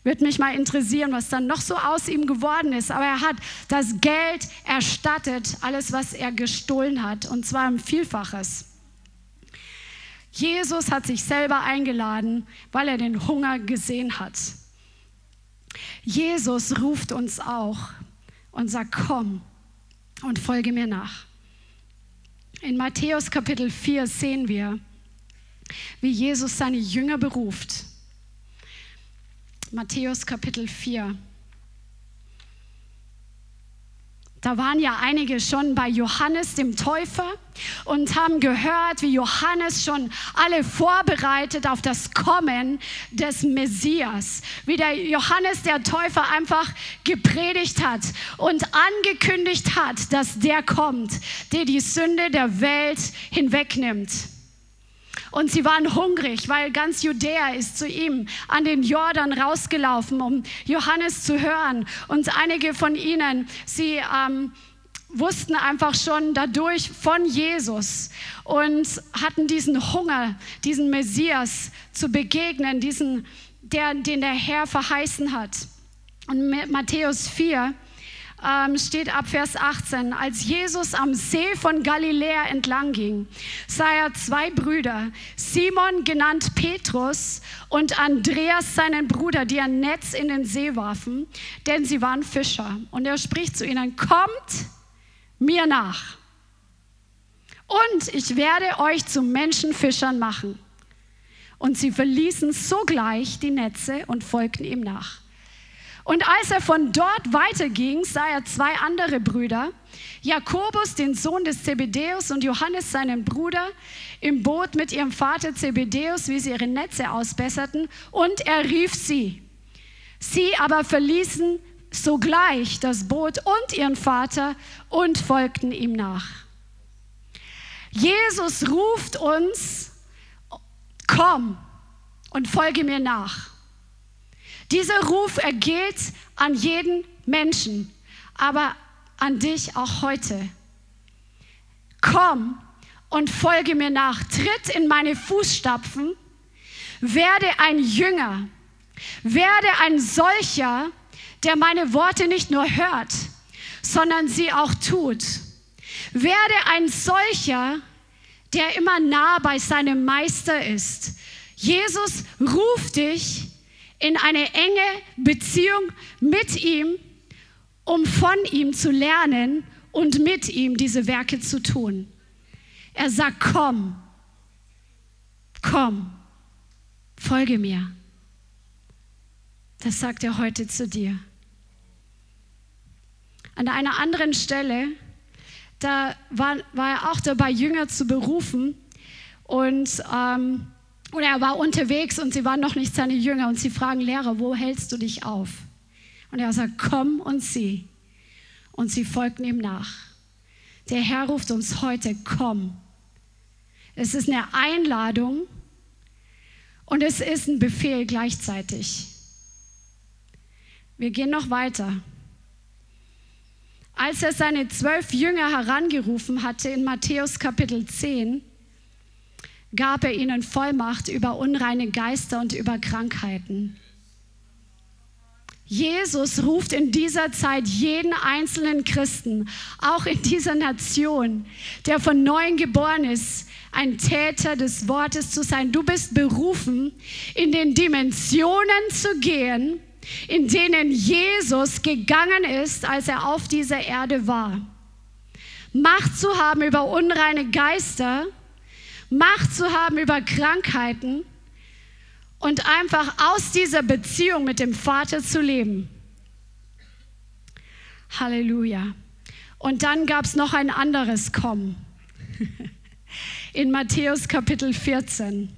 Würde mich mal interessieren, was dann noch so aus ihm geworden ist. Aber er hat das Geld erstattet, alles, was er gestohlen hat, und zwar im Vielfaches. Jesus hat sich selber eingeladen, weil er den Hunger gesehen hat. Jesus ruft uns auch und sagt, komm und folge mir nach. In Matthäus Kapitel 4 sehen wir, wie Jesus seine Jünger beruft. Matthäus Kapitel 4. Da waren ja einige schon bei Johannes dem Täufer und haben gehört, wie Johannes schon alle vorbereitet auf das Kommen des Messias. Wie der Johannes der Täufer einfach gepredigt hat und angekündigt hat, dass der kommt, der die Sünde der Welt hinwegnimmt. Und sie waren hungrig, weil ganz Judäa ist zu ihm an den Jordan rausgelaufen, um Johannes zu hören. Und einige von ihnen, sie ähm, wussten einfach schon dadurch von Jesus und hatten diesen Hunger, diesen Messias zu begegnen, diesen, der, den der Herr verheißen hat. Und Matthäus 4, ähm, steht ab Vers 18, als Jesus am See von Galiläa entlang ging, sah er zwei Brüder, Simon genannt Petrus und Andreas seinen Bruder, die ein Netz in den See warfen, denn sie waren Fischer. Und er spricht zu ihnen, kommt mir nach und ich werde euch zu Menschenfischern machen. Und sie verließen sogleich die Netze und folgten ihm nach. Und als er von dort weiterging, sah er zwei andere Brüder, Jakobus, den Sohn des Zebedäus, und Johannes, seinen Bruder, im Boot mit ihrem Vater Zebedäus, wie sie ihre Netze ausbesserten, und er rief sie. Sie aber verließen sogleich das Boot und ihren Vater und folgten ihm nach. Jesus ruft uns, komm und folge mir nach. Dieser Ruf ergeht an jeden Menschen, aber an dich auch heute. Komm und folge mir nach, tritt in meine Fußstapfen, werde ein Jünger, werde ein solcher, der meine Worte nicht nur hört, sondern sie auch tut. Werde ein solcher, der immer nah bei seinem Meister ist. Jesus ruft dich in eine enge Beziehung mit ihm, um von ihm zu lernen und mit ihm diese Werke zu tun. Er sagt, komm, komm, folge mir. Das sagt er heute zu dir. An einer anderen Stelle, da war, war er auch dabei, Jünger zu berufen. Und ähm, oder er war unterwegs und sie waren noch nicht seine Jünger und sie fragen Lehrer, wo hältst du dich auf? Und er sagt, komm und sieh. Und sie folgten ihm nach. Der Herr ruft uns heute, komm. Es ist eine Einladung und es ist ein Befehl gleichzeitig. Wir gehen noch weiter. Als er seine zwölf Jünger herangerufen hatte in Matthäus Kapitel 10, gab er ihnen Vollmacht über unreine Geister und über Krankheiten. Jesus ruft in dieser Zeit jeden einzelnen Christen, auch in dieser Nation, der von neuem geboren ist, ein Täter des Wortes zu sein. Du bist berufen, in den Dimensionen zu gehen, in denen Jesus gegangen ist, als er auf dieser Erde war. Macht zu haben über unreine Geister Macht zu haben über Krankheiten und einfach aus dieser Beziehung mit dem Vater zu leben. Halleluja. Und dann gab es noch ein anderes Kommen. (laughs) In Matthäus Kapitel 14.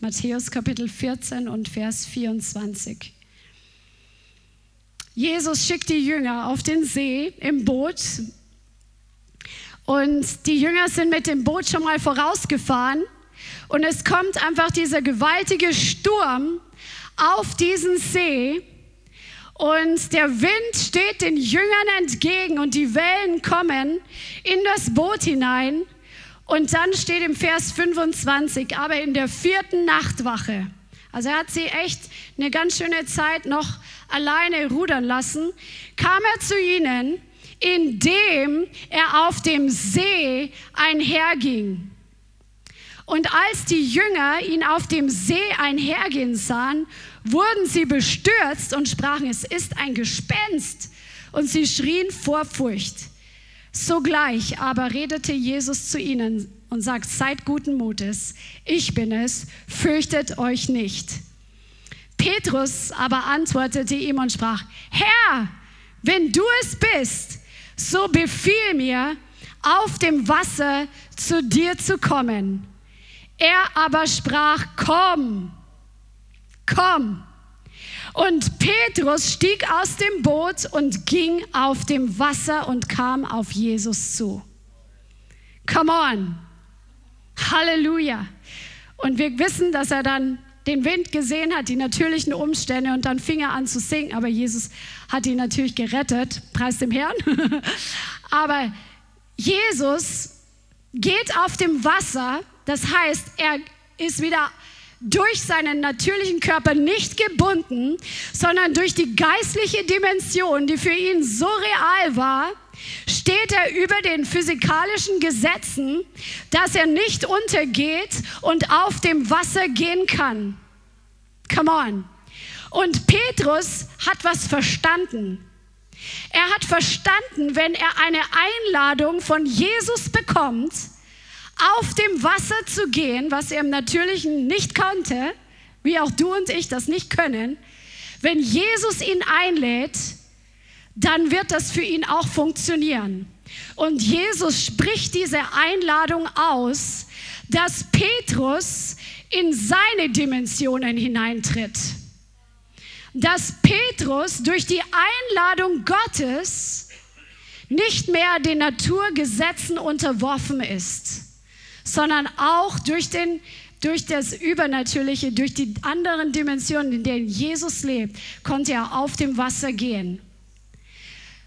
Matthäus Kapitel 14 und Vers 24. Jesus schickt die Jünger auf den See im Boot. Und die Jünger sind mit dem Boot schon mal vorausgefahren. Und es kommt einfach dieser gewaltige Sturm auf diesen See. Und der Wind steht den Jüngern entgegen und die Wellen kommen in das Boot hinein. Und dann steht im Vers 25, aber in der vierten Nachtwache, also er hat sie echt eine ganz schöne Zeit noch alleine rudern lassen, kam er zu ihnen, indem er auf dem See einherging. Und als die Jünger ihn auf dem See einhergehen sahen, wurden sie bestürzt und sprachen, es ist ein Gespenst. Und sie schrien vor Furcht. Sogleich aber redete Jesus zu ihnen und sagt, seid guten Mutes, ich bin es, fürchtet euch nicht. Petrus aber antwortete ihm und sprach, Herr, wenn du es bist, so befiehl mir, auf dem Wasser zu dir zu kommen. Er aber sprach, komm, komm. Und Petrus stieg aus dem Boot und ging auf dem Wasser und kam auf Jesus zu. Come on. Halleluja. Und wir wissen, dass er dann den Wind gesehen hat, die natürlichen Umstände und dann fing er an zu sinken. Aber Jesus hat ihn natürlich gerettet, preis dem Herrn. (laughs) Aber Jesus geht auf dem Wasser, das heißt, er ist wieder durch seinen natürlichen Körper nicht gebunden, sondern durch die geistliche Dimension, die für ihn so real war, steht er über den physikalischen Gesetzen, dass er nicht untergeht und auf dem Wasser gehen kann. Come on. Und Petrus hat was verstanden. Er hat verstanden, wenn er eine Einladung von Jesus bekommt, auf dem Wasser zu gehen, was er im Natürlichen nicht konnte, wie auch du und ich das nicht können, wenn Jesus ihn einlädt, dann wird das für ihn auch funktionieren. Und Jesus spricht diese Einladung aus, dass Petrus in seine Dimensionen hineintritt. Dass Petrus durch die Einladung Gottes nicht mehr den Naturgesetzen unterworfen ist, sondern auch durch, den, durch das Übernatürliche, durch die anderen Dimensionen, in denen Jesus lebt, konnte er auf dem Wasser gehen.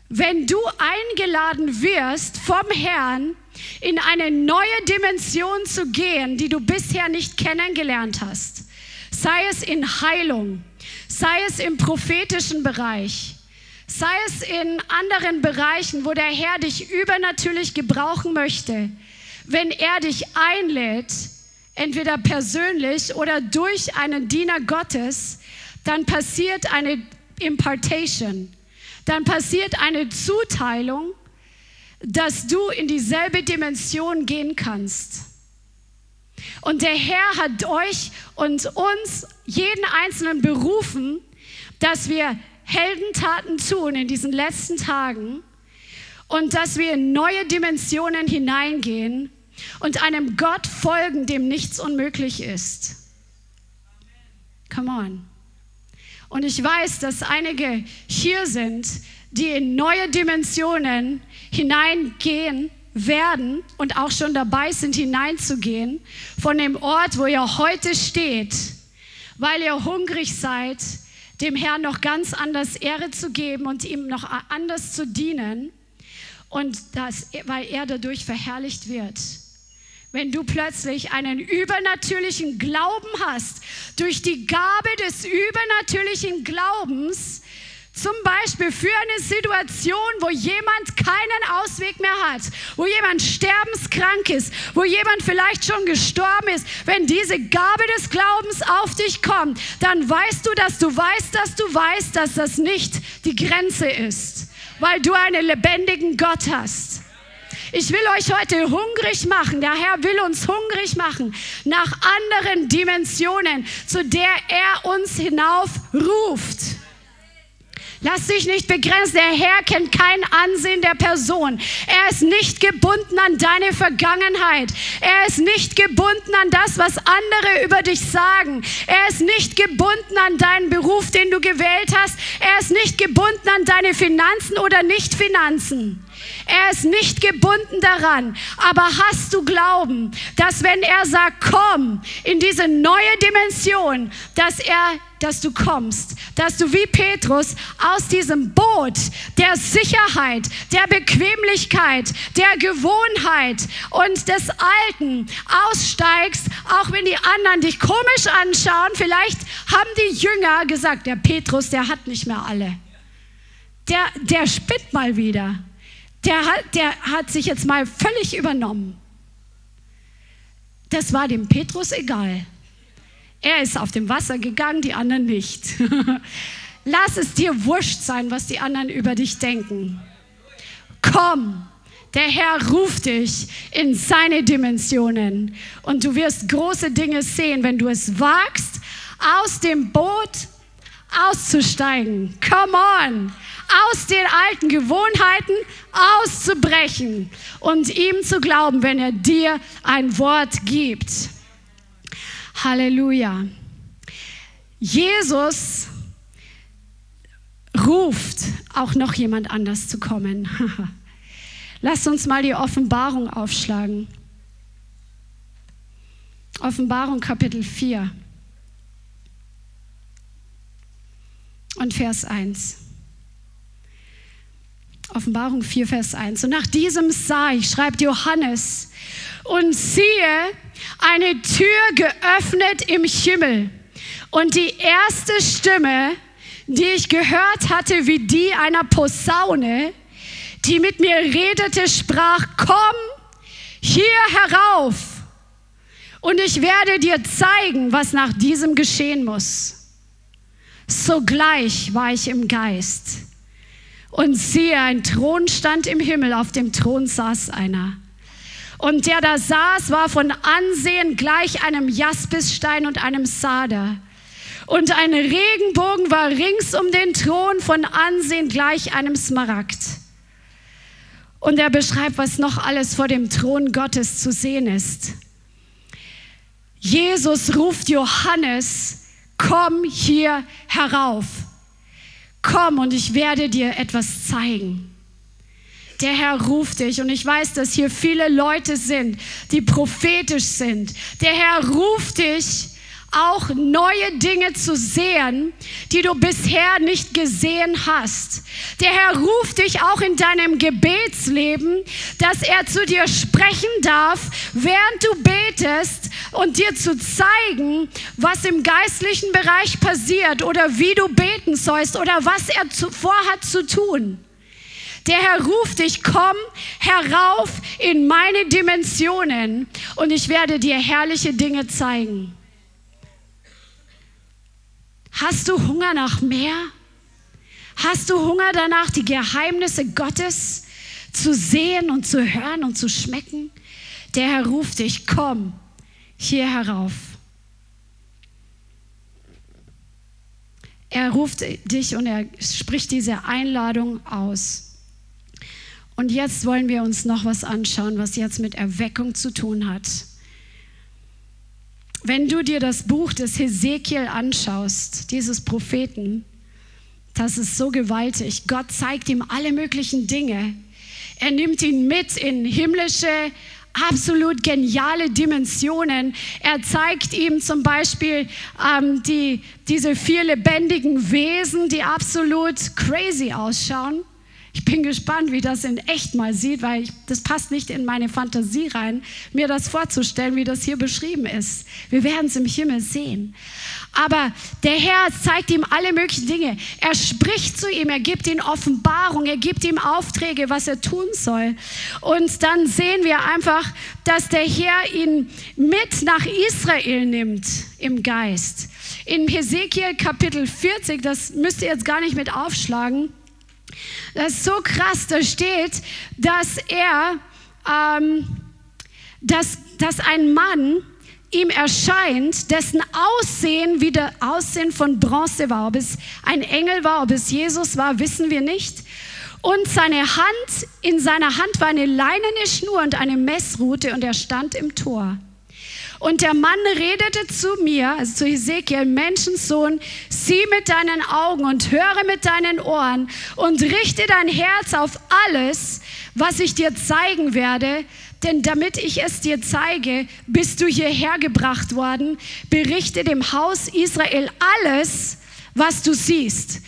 Wenn du eingeladen wirst vom Herrn, in eine neue Dimension zu gehen, die du bisher nicht kennengelernt hast, sei es in Heilung, sei es im prophetischen Bereich, sei es in anderen Bereichen, wo der Herr dich übernatürlich gebrauchen möchte, wenn er dich einlädt, entweder persönlich oder durch einen Diener Gottes, dann passiert eine Impartation dann passiert eine Zuteilung, dass du in dieselbe Dimension gehen kannst. Und der Herr hat euch und uns, jeden Einzelnen berufen, dass wir Heldentaten tun in diesen letzten Tagen und dass wir in neue Dimensionen hineingehen und einem Gott folgen, dem nichts unmöglich ist. Come on. Und ich weiß, dass einige hier sind, die in neue Dimensionen hineingehen werden und auch schon dabei sind, hineinzugehen von dem Ort, wo ihr heute steht, weil ihr hungrig seid, dem Herrn noch ganz anders Ehre zu geben und ihm noch anders zu dienen und das, weil er dadurch verherrlicht wird wenn du plötzlich einen übernatürlichen Glauben hast, durch die Gabe des übernatürlichen Glaubens, zum Beispiel für eine Situation, wo jemand keinen Ausweg mehr hat, wo jemand sterbenskrank ist, wo jemand vielleicht schon gestorben ist. Wenn diese Gabe des Glaubens auf dich kommt, dann weißt du, dass du weißt, dass du weißt, dass das nicht die Grenze ist, weil du einen lebendigen Gott hast. Ich will euch heute hungrig machen. Der Herr will uns hungrig machen nach anderen Dimensionen, zu der er uns hinauf ruft. Lass dich nicht begrenzen. Der Herr kennt kein Ansehen der Person. Er ist nicht gebunden an deine Vergangenheit. Er ist nicht gebunden an das, was andere über dich sagen. Er ist nicht gebunden an deinen Beruf, den du gewählt hast. Er ist nicht gebunden an deine Finanzen oder Nicht-Finanzen. Er ist nicht gebunden daran. Aber hast du Glauben, dass wenn er sagt, komm in diese neue Dimension, dass er dass du kommst, dass du wie Petrus aus diesem Boot der Sicherheit, der Bequemlichkeit, der Gewohnheit und des Alten aussteigst, auch wenn die anderen dich komisch anschauen. Vielleicht haben die Jünger gesagt, der Petrus, der hat nicht mehr alle. Der, der spinnt mal wieder der hat, der hat sich jetzt mal völlig übernommen. Das war dem Petrus egal. Er ist auf dem Wasser gegangen, die anderen nicht. (laughs) Lass es dir wurscht sein, was die anderen über dich denken. Komm, der Herr ruft dich in seine Dimensionen und du wirst große Dinge sehen, wenn du es wagst, aus dem Boot auszusteigen. Come on! Aus den alten Gewohnheiten auszubrechen und ihm zu glauben, wenn er dir ein Wort gibt. Halleluja. Jesus ruft auch noch jemand anders zu kommen. (laughs) Lasst uns mal die Offenbarung aufschlagen. Offenbarung Kapitel 4 und Vers 1. Offenbarung 4, Vers 1. Und nach diesem sah ich, schreibt Johannes, und siehe, eine Tür geöffnet im Himmel. Und die erste Stimme, die ich gehört hatte, wie die einer Posaune, die mit mir redete, sprach, komm hier herauf und ich werde dir zeigen, was nach diesem geschehen muss. Sogleich war ich im Geist und siehe, ein Thron stand im Himmel, auf dem Thron saß einer. Und der da saß, war von Ansehen gleich einem Jaspisstein und einem Sader. Und ein Regenbogen war rings um den Thron von Ansehen gleich einem Smaragd. Und er beschreibt, was noch alles vor dem Thron Gottes zu sehen ist. Jesus ruft Johannes, komm hier herauf. Komm und ich werde dir etwas zeigen. Der Herr ruft dich und ich weiß, dass hier viele Leute sind, die prophetisch sind. Der Herr ruft dich auch neue Dinge zu sehen, die du bisher nicht gesehen hast. Der Herr ruft dich auch in deinem Gebetsleben, dass er zu dir sprechen darf, während du betest und dir zu zeigen, was im geistlichen Bereich passiert oder wie du beten sollst oder was er vorhat zu tun. Der Herr ruft dich, komm herauf in meine Dimensionen und ich werde dir herrliche Dinge zeigen. Hast du Hunger nach mehr? Hast du Hunger danach, die Geheimnisse Gottes zu sehen und zu hören und zu schmecken? Der Herr ruft dich, komm hier herauf. Er ruft dich und er spricht diese Einladung aus. Und jetzt wollen wir uns noch was anschauen, was jetzt mit Erweckung zu tun hat. Wenn du dir das Buch des Hesekiel anschaust, dieses Propheten, das ist so gewaltig. Gott zeigt ihm alle möglichen Dinge. Er nimmt ihn mit in himmlische, absolut geniale Dimensionen. Er zeigt ihm zum Beispiel ähm, die, diese vier lebendigen Wesen, die absolut crazy ausschauen. Ich bin gespannt, wie das in echt mal sieht, weil ich, das passt nicht in meine Fantasie rein, mir das vorzustellen, wie das hier beschrieben ist. Wir werden es im Himmel sehen. Aber der Herr zeigt ihm alle möglichen Dinge. Er spricht zu ihm, er gibt ihm Offenbarung, er gibt ihm Aufträge, was er tun soll. Und dann sehen wir einfach, dass der Herr ihn mit nach Israel nimmt im Geist. In Hesekiel Kapitel 40, das müsst ihr jetzt gar nicht mit aufschlagen, das ist so krass, da steht, dass er, ähm, dass, dass ein Mann ihm erscheint, dessen Aussehen wie das Aussehen von Bronze war. Ob es ein Engel war, ob es Jesus war, wissen wir nicht. Und seine Hand, in seiner Hand war eine leinene Schnur und eine Messrute und er stand im Tor. Und der Mann redete zu mir, also zu Ezekiel, Menschensohn, sieh mit deinen Augen und höre mit deinen Ohren und richte dein Herz auf alles, was ich dir zeigen werde, denn damit ich es dir zeige, bist du hierher gebracht worden. Berichte dem Haus Israel alles, was du siehst.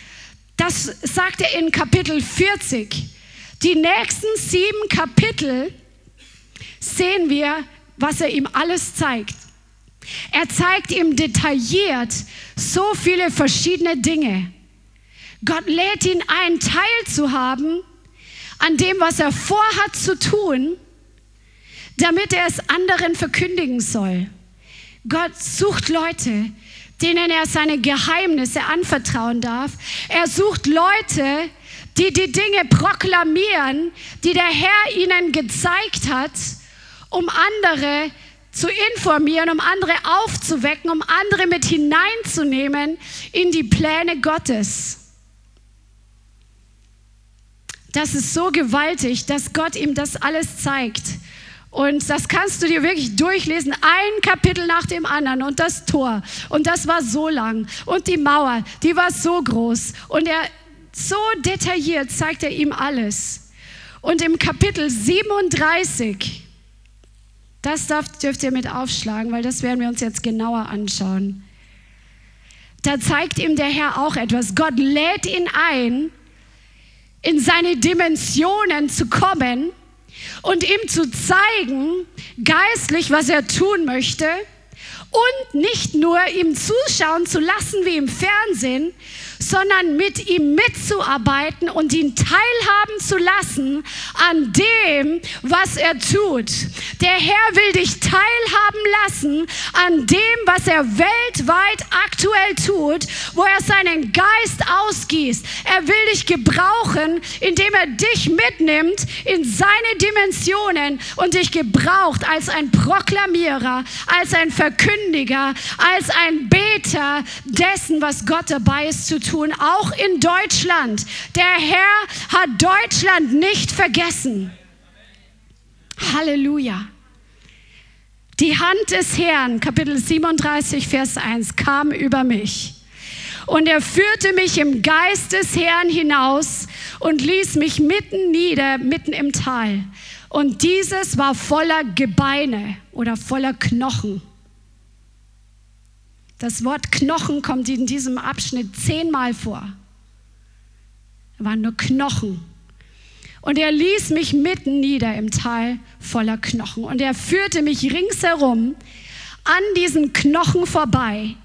Das sagt er in Kapitel 40. Die nächsten sieben Kapitel sehen wir, was er ihm alles zeigt. Er zeigt ihm detailliert so viele verschiedene Dinge. Gott lädt ihn ein, teilzuhaben an dem, was er vorhat zu tun, damit er es anderen verkündigen soll. Gott sucht Leute, denen er seine Geheimnisse anvertrauen darf. Er sucht Leute, die die Dinge proklamieren, die der Herr ihnen gezeigt hat um andere zu informieren, um andere aufzuwecken, um andere mit hineinzunehmen in die Pläne Gottes. Das ist so gewaltig, dass Gott ihm das alles zeigt. Und das kannst du dir wirklich durchlesen, ein Kapitel nach dem anderen und das Tor. Und das war so lang. Und die Mauer, die war so groß. Und er so detailliert zeigt er ihm alles. Und im Kapitel 37, das dürft ihr mit aufschlagen, weil das werden wir uns jetzt genauer anschauen. Da zeigt ihm der Herr auch etwas. Gott lädt ihn ein, in seine Dimensionen zu kommen und ihm zu zeigen, geistlich, was er tun möchte und nicht nur ihm zuschauen zu lassen wie im Fernsehen, sondern mit ihm mitzuarbeiten und ihn teilhaben zu lassen an dem, was er tut. Der Herr will dich teilhaben lassen an dem, was er weltweit aktuell tut, wo er seinen Geist ausgießt. Er will dich gebrauchen, indem er dich mitnimmt in seine Dimensionen und dich gebraucht als ein Proklamierer, als ein Verkündiger, als ein Beter dessen, was Gott dabei ist zu tun tun, auch in Deutschland. Der Herr hat Deutschland nicht vergessen. Halleluja. Die Hand des Herrn, Kapitel 37, Vers 1, kam über mich. Und er führte mich im Geist des Herrn hinaus und ließ mich mitten nieder, mitten im Tal. Und dieses war voller Gebeine oder voller Knochen. Das Wort Knochen kommt in diesem Abschnitt zehnmal vor. Da waren nur Knochen. Und er ließ mich mitten nieder im Tal voller Knochen. Und er führte mich ringsherum an diesen Knochen vorbei.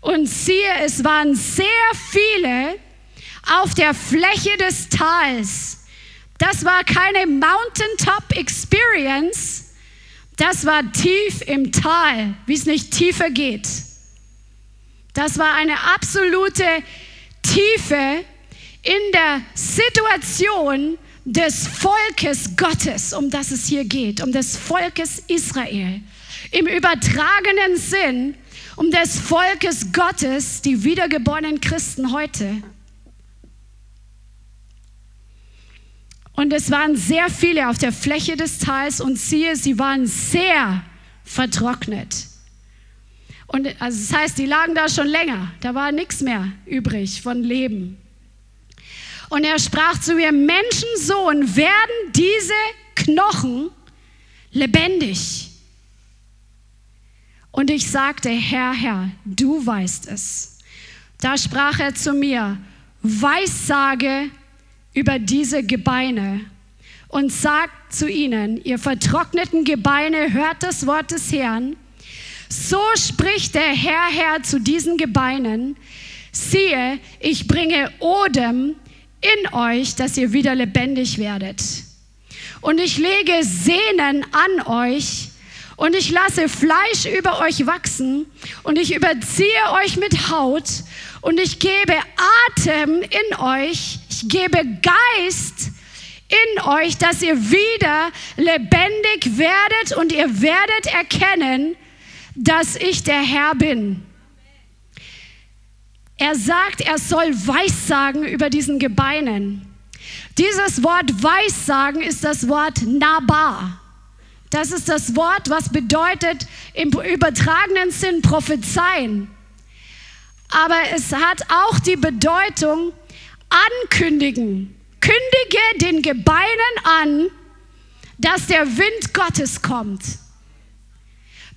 Und siehe, es waren sehr viele auf der Fläche des Tals. Das war keine Mountaintop Experience, das war tief im Tal, wie es nicht tiefer geht. Das war eine absolute Tiefe in der Situation des Volkes Gottes, um das es hier geht, um des Volkes Israel. Im übertragenen Sinn um des Volkes Gottes, die wiedergeborenen Christen heute. Und es waren sehr viele auf der Fläche des Tals und siehe, sie waren sehr vertrocknet. Und also das heißt, die lagen da schon länger. Da war nichts mehr übrig von Leben. Und er sprach zu mir, Menschensohn, werden diese Knochen lebendig? Und ich sagte, Herr, Herr, du weißt es. Da sprach er zu mir, Weissage über diese Gebeine und sagt zu ihnen, ihr vertrockneten Gebeine, hört das Wort des Herrn. So spricht der Herr Herr zu diesen Gebeinen, siehe, ich bringe Odem in euch, dass ihr wieder lebendig werdet. Und ich lege Sehnen an euch und ich lasse Fleisch über euch wachsen und ich überziehe euch mit Haut und ich gebe Atem in euch, ich gebe Geist in euch, dass ihr wieder lebendig werdet und ihr werdet erkennen, dass ich der Herr bin. Er sagt, er soll Weissagen über diesen Gebeinen. Dieses Wort Weissagen ist das Wort Naba. Das ist das Wort, was bedeutet im übertragenen Sinn prophezeien. Aber es hat auch die Bedeutung ankündigen. Kündige den Gebeinen an, dass der Wind Gottes kommt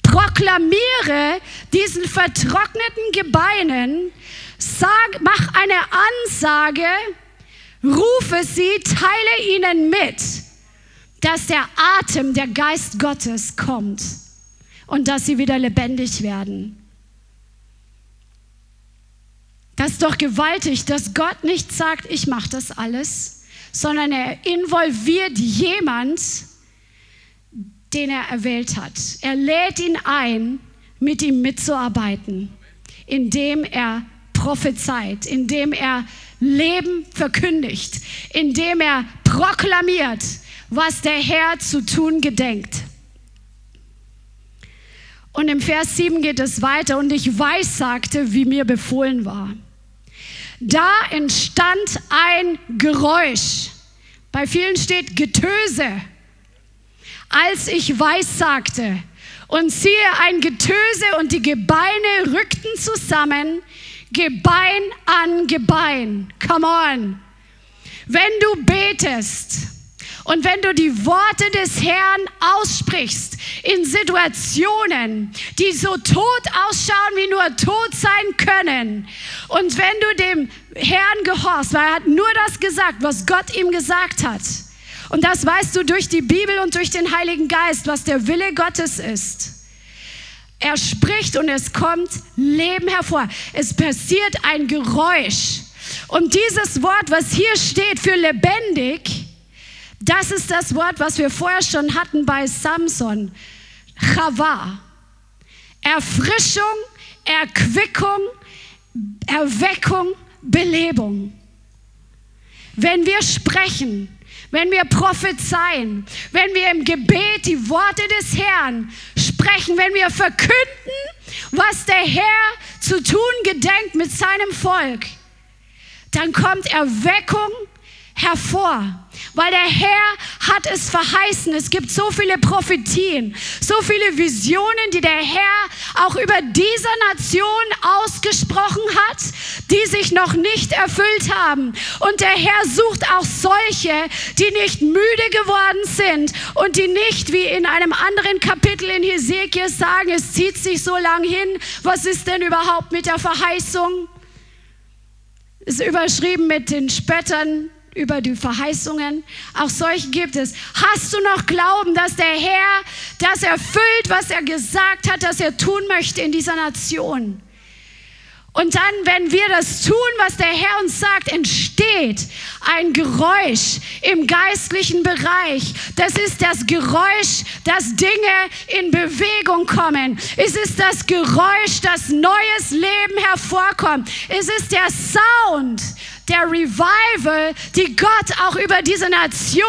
proklamiere diesen vertrockneten Gebeinen, sag, mach eine Ansage, rufe sie, teile ihnen mit, dass der Atem, der Geist Gottes kommt und dass sie wieder lebendig werden. Das ist doch gewaltig, dass Gott nicht sagt, ich mache das alles, sondern er involviert jemand, den er erwählt hat. Er lädt ihn ein, mit ihm mitzuarbeiten, indem er prophezeit, indem er Leben verkündigt, indem er proklamiert, was der Herr zu tun gedenkt. Und im Vers 7 geht es weiter und ich weiß, sagte, wie mir befohlen war. Da entstand ein Geräusch. Bei vielen steht Getöse. Als ich weiß sagte, und siehe ein Getöse und die Gebeine rückten zusammen, Gebein an Gebein. Come on. Wenn du betest, und wenn du die Worte des Herrn aussprichst in Situationen, die so tot ausschauen, wie nur tot sein können, und wenn du dem Herrn gehorchst, weil er hat nur das gesagt, was Gott ihm gesagt hat, und das weißt du durch die Bibel und durch den Heiligen Geist, was der Wille Gottes ist. Er spricht und es kommt Leben hervor. Es passiert ein Geräusch. Und dieses Wort, was hier steht für lebendig, das ist das Wort, was wir vorher schon hatten bei Samson. Chava. Erfrischung, Erquickung, Erweckung, Belebung. Wenn wir sprechen, wenn wir prophezeien, wenn wir im Gebet die Worte des Herrn sprechen, wenn wir verkünden, was der Herr zu tun gedenkt mit seinem Volk, dann kommt Erweckung, hervor, weil der Herr hat es verheißen. Es gibt so viele Prophetien, so viele Visionen, die der Herr auch über diese Nation ausgesprochen hat, die sich noch nicht erfüllt haben. Und der Herr sucht auch solche, die nicht müde geworden sind und die nicht wie in einem anderen Kapitel in Hesekiel sagen, es zieht sich so lang hin. Was ist denn überhaupt mit der Verheißung? Ist überschrieben mit den Spöttern, über die Verheißungen. Auch solche gibt es. Hast du noch Glauben, dass der Herr das erfüllt, was er gesagt hat, dass er tun möchte in dieser Nation? Und dann, wenn wir das tun, was der Herr uns sagt, entsteht ein Geräusch im geistlichen Bereich. Das ist das Geräusch, dass Dinge in Bewegung kommen. Es ist das Geräusch, dass neues Leben hervorkommt. Es ist der Sound der Revival, die Gott auch über diese Nation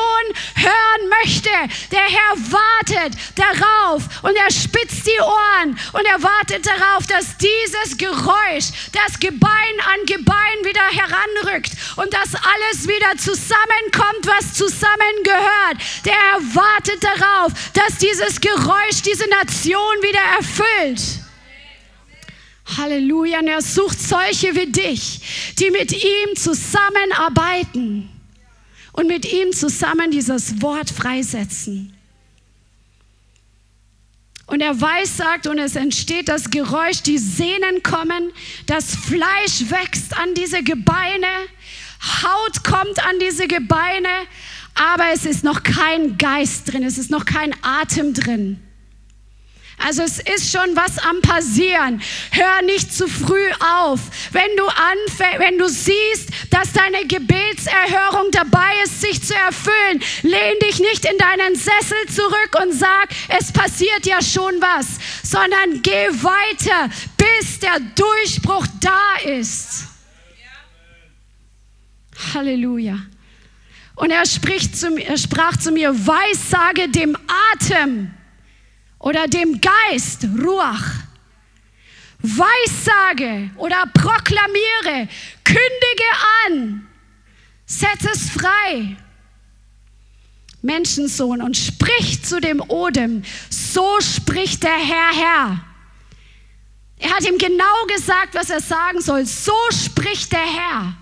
hören möchte. Der Herr wartet darauf und er spitzt die Ohren und er wartet darauf, dass dieses Geräusch, das Gebein an Gebein wieder heranrückt und dass alles wieder zusammenkommt, was zusammengehört. Der Herr wartet darauf, dass dieses Geräusch diese Nation wieder erfüllt. Halleluja. Und er sucht solche wie dich, die mit ihm zusammenarbeiten und mit ihm zusammen dieses Wort freisetzen. Und er weiß, sagt, und es entsteht das Geräusch, die Sehnen kommen, das Fleisch wächst an diese Gebeine, Haut kommt an diese Gebeine, aber es ist noch kein Geist drin, es ist noch kein Atem drin. Also es ist schon was am passieren. Hör nicht zu früh auf. Wenn du anfängst, wenn du siehst, dass deine Gebetserhörung dabei ist, sich zu erfüllen, lehn dich nicht in deinen Sessel zurück und sag, es passiert ja schon was, sondern geh weiter, bis der Durchbruch da ist. Halleluja. Und er, spricht zu, er sprach zu mir, Weissage dem Atem oder dem Geist, Ruach, weissage oder proklamiere, kündige an, setze es frei. Menschensohn und sprich zu dem Odem, so spricht der Herr Herr. Er hat ihm genau gesagt, was er sagen soll. So spricht der Herr.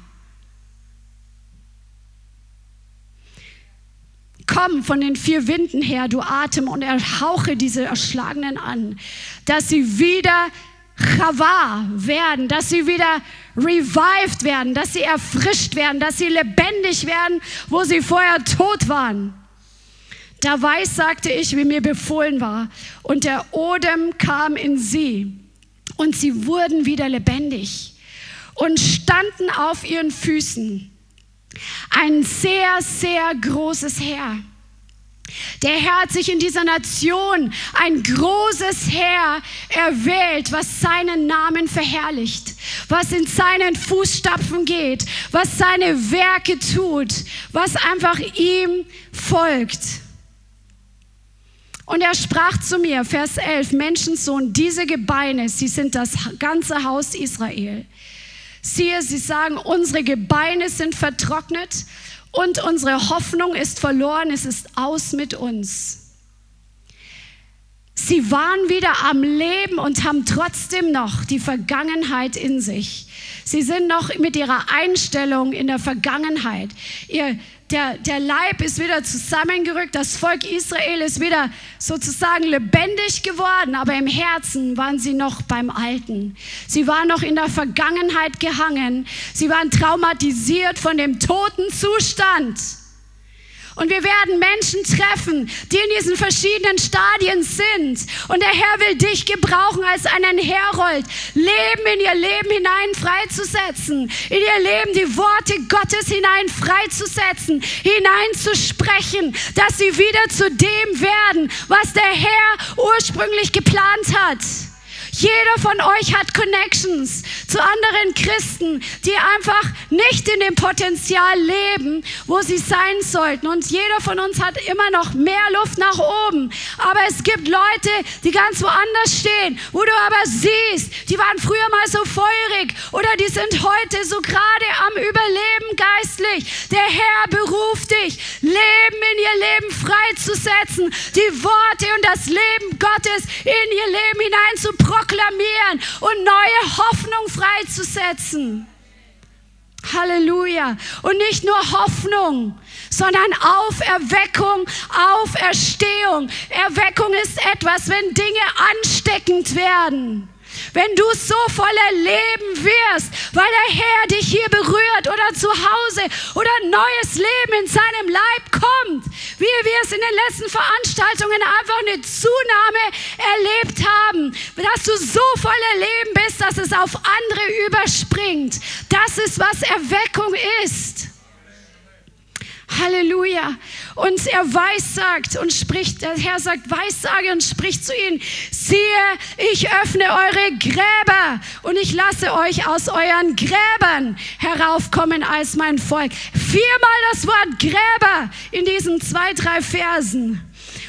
Komm von den vier Winden her, du Atem, und erhauche diese Erschlagenen an, dass sie wieder Chava werden, dass sie wieder revived werden, dass sie erfrischt werden, dass sie lebendig werden, wo sie vorher tot waren. Da weiß, sagte ich, wie mir befohlen war, und der Odem kam in sie, und sie wurden wieder lebendig und standen auf ihren Füßen ein sehr, sehr großes Heer. Der Herr hat sich in dieser Nation ein großes Heer erwählt, was seinen Namen verherrlicht, was in seinen Fußstapfen geht, was seine Werke tut, was einfach ihm folgt. Und er sprach zu mir, Vers 11, Menschensohn, diese Gebeine, sie sind das ganze Haus Israel. Siehe, sie sagen, unsere Gebeine sind vertrocknet und unsere Hoffnung ist verloren, es ist aus mit uns. Sie waren wieder am Leben und haben trotzdem noch die Vergangenheit in sich. Sie sind noch mit ihrer Einstellung in der Vergangenheit. Ihr, der, der Leib ist wieder zusammengerückt, das Volk Israel ist wieder sozusagen lebendig geworden, aber im Herzen waren sie noch beim Alten. Sie waren noch in der Vergangenheit gehangen. Sie waren traumatisiert von dem toten Zustand. Und wir werden Menschen treffen, die in diesen verschiedenen Stadien sind. Und der Herr will dich gebrauchen als einen Herold, Leben in ihr Leben hinein freizusetzen, in ihr Leben die Worte Gottes hinein freizusetzen, hineinzusprechen, dass sie wieder zu dem werden, was der Herr ursprünglich geplant hat. Jeder von euch hat Connections zu anderen Christen, die einfach nicht in dem Potenzial leben, wo sie sein sollten. Und jeder von uns hat immer noch mehr Luft nach oben. Aber es gibt Leute, die ganz woanders stehen, wo du aber siehst, die waren früher mal so feurig oder die sind heute so gerade am Überleben geistlich. Der Herr beruft dich, Leben in ihr Leben freizusetzen, die Worte und das Leben Gottes in ihr Leben hinein zu proklamieren und neue Hoffnung freizusetzen. Halleluja. Und nicht nur Hoffnung, sondern Auferweckung, Auferstehung. Erweckung ist etwas, wenn Dinge ansteckend werden. Wenn du so voller Leben wirst, weil der Herr dich hier berührt oder zu Hause oder neues Leben in seinem Leib kommt, wie wir es in den letzten Veranstaltungen einfach eine Zunahme erlebt haben, dass du so voller Leben bist, dass es auf andere überspringt. Das ist, was Erweckung ist. Halleluja. Und er weissagt und spricht, der Herr sagt, weissage und spricht zu ihnen, siehe, ich öffne eure Gräber und ich lasse euch aus euren Gräbern heraufkommen als mein Volk. Viermal das Wort Gräber in diesen zwei, drei Versen.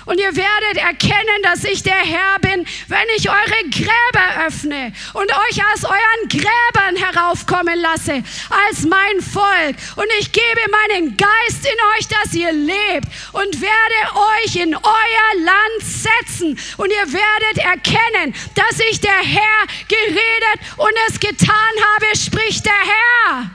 Und ihr werdet erkennen, dass ich der Herr bin, wenn ich eure Gräber öffne und euch aus euren Gräbern heraufkommen lasse, als mein Volk. Und ich gebe meinen Geist in euch, dass ihr lebt und werde euch in euer Land setzen. Und ihr werdet erkennen, dass ich der Herr geredet und es getan habe, spricht der Herr.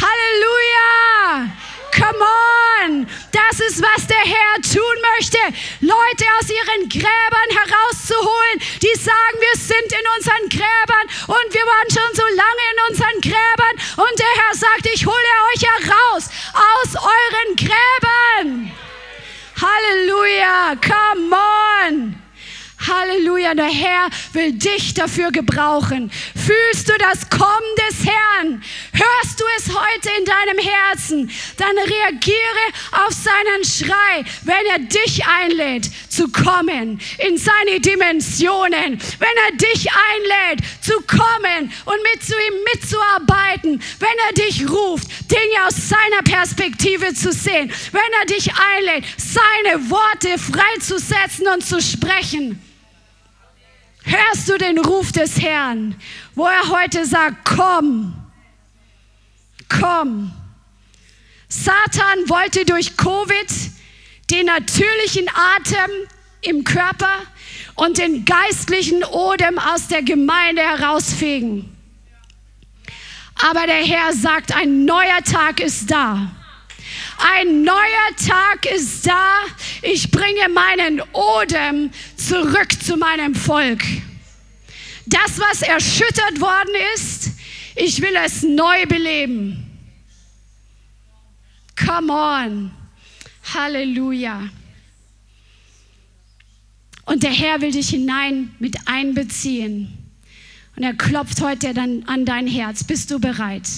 Halleluja! Come on! Das ist, was der Herr tun möchte. Leute aus ihren Gräbern herauszuholen, die sagen, wir sind in unseren Gräbern und wir waren schon so lange in unseren Gräbern. Und der Herr sagt, ich hole euch heraus aus euren Gräbern. Halleluja! Come on! Halleluja, der Herr will dich dafür gebrauchen. Fühlst du das Kommen des Herrn? Hörst du es heute in deinem Herzen? Dann reagiere auf seinen Schrei, wenn er dich einlädt zu kommen in seine Dimensionen, wenn er dich einlädt zu kommen und mit zu ihm mitzuarbeiten, wenn er dich ruft, Dinge aus seiner Perspektive zu sehen, wenn er dich einlädt, seine Worte freizusetzen und zu sprechen. Hörst du den Ruf des Herrn, wo er heute sagt, komm, komm. Satan wollte durch Covid den natürlichen Atem im Körper und den geistlichen Odem aus der Gemeinde herausfegen. Aber der Herr sagt, ein neuer Tag ist da. Ein neuer Tag ist da. Ich bringe meinen Odem zurück zu meinem Volk. Das, was erschüttert worden ist, ich will es neu beleben. Come on. Halleluja. Und der Herr will dich hinein mit einbeziehen. Und er klopft heute dann an dein Herz. Bist du bereit?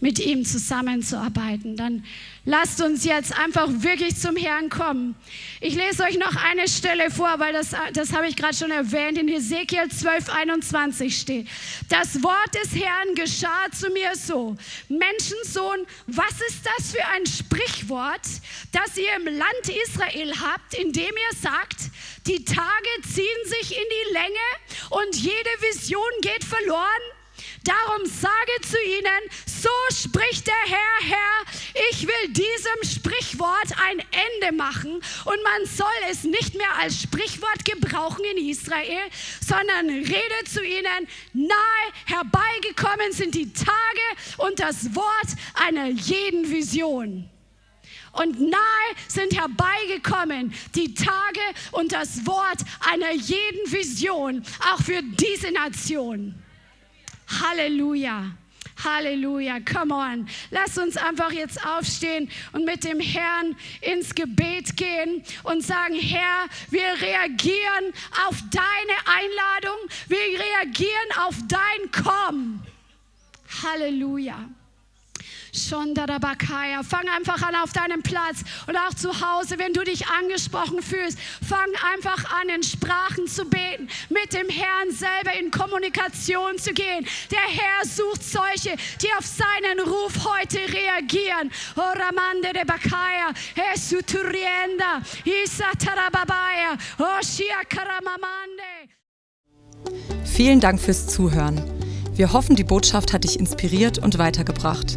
Mit ihm zusammenzuarbeiten. Dann lasst uns jetzt einfach wirklich zum Herrn kommen. Ich lese euch noch eine Stelle vor, weil das, das habe ich gerade schon erwähnt. In Ezekiel 12, 21 steht, das Wort des Herrn geschah zu mir so. Menschensohn, was ist das für ein Sprichwort, das ihr im Land Israel habt, in dem ihr sagt, die Tage ziehen sich in die Länge und jede Vision geht verloren? Darum sage zu ihnen, so spricht der Herr, Herr, ich will diesem Sprichwort ein Ende machen und man soll es nicht mehr als Sprichwort gebrauchen in Israel, sondern rede zu ihnen, nahe herbeigekommen sind die Tage und das Wort einer jeden Vision. Und nahe sind herbeigekommen die Tage und das Wort einer jeden Vision, auch für diese Nation. Halleluja. Halleluja, come on. Lass uns einfach jetzt aufstehen und mit dem Herrn ins Gebet gehen und sagen, Herr, wir reagieren auf deine Einladung, wir reagieren auf dein Komm. Halleluja. Shondarabakaya. Fang einfach an auf deinem Platz und auch zu Hause, wenn du dich angesprochen fühlst, fang einfach an, in Sprachen zu beten, mit dem Herrn selber in Kommunikation zu gehen. Der Herr sucht solche, die auf seinen Ruf heute reagieren. Oramande de Bakaya, Esuturienda, Isatarababaya, Oshia Karamamande. Vielen Dank fürs Zuhören. Wir hoffen, die Botschaft hat dich inspiriert und weitergebracht.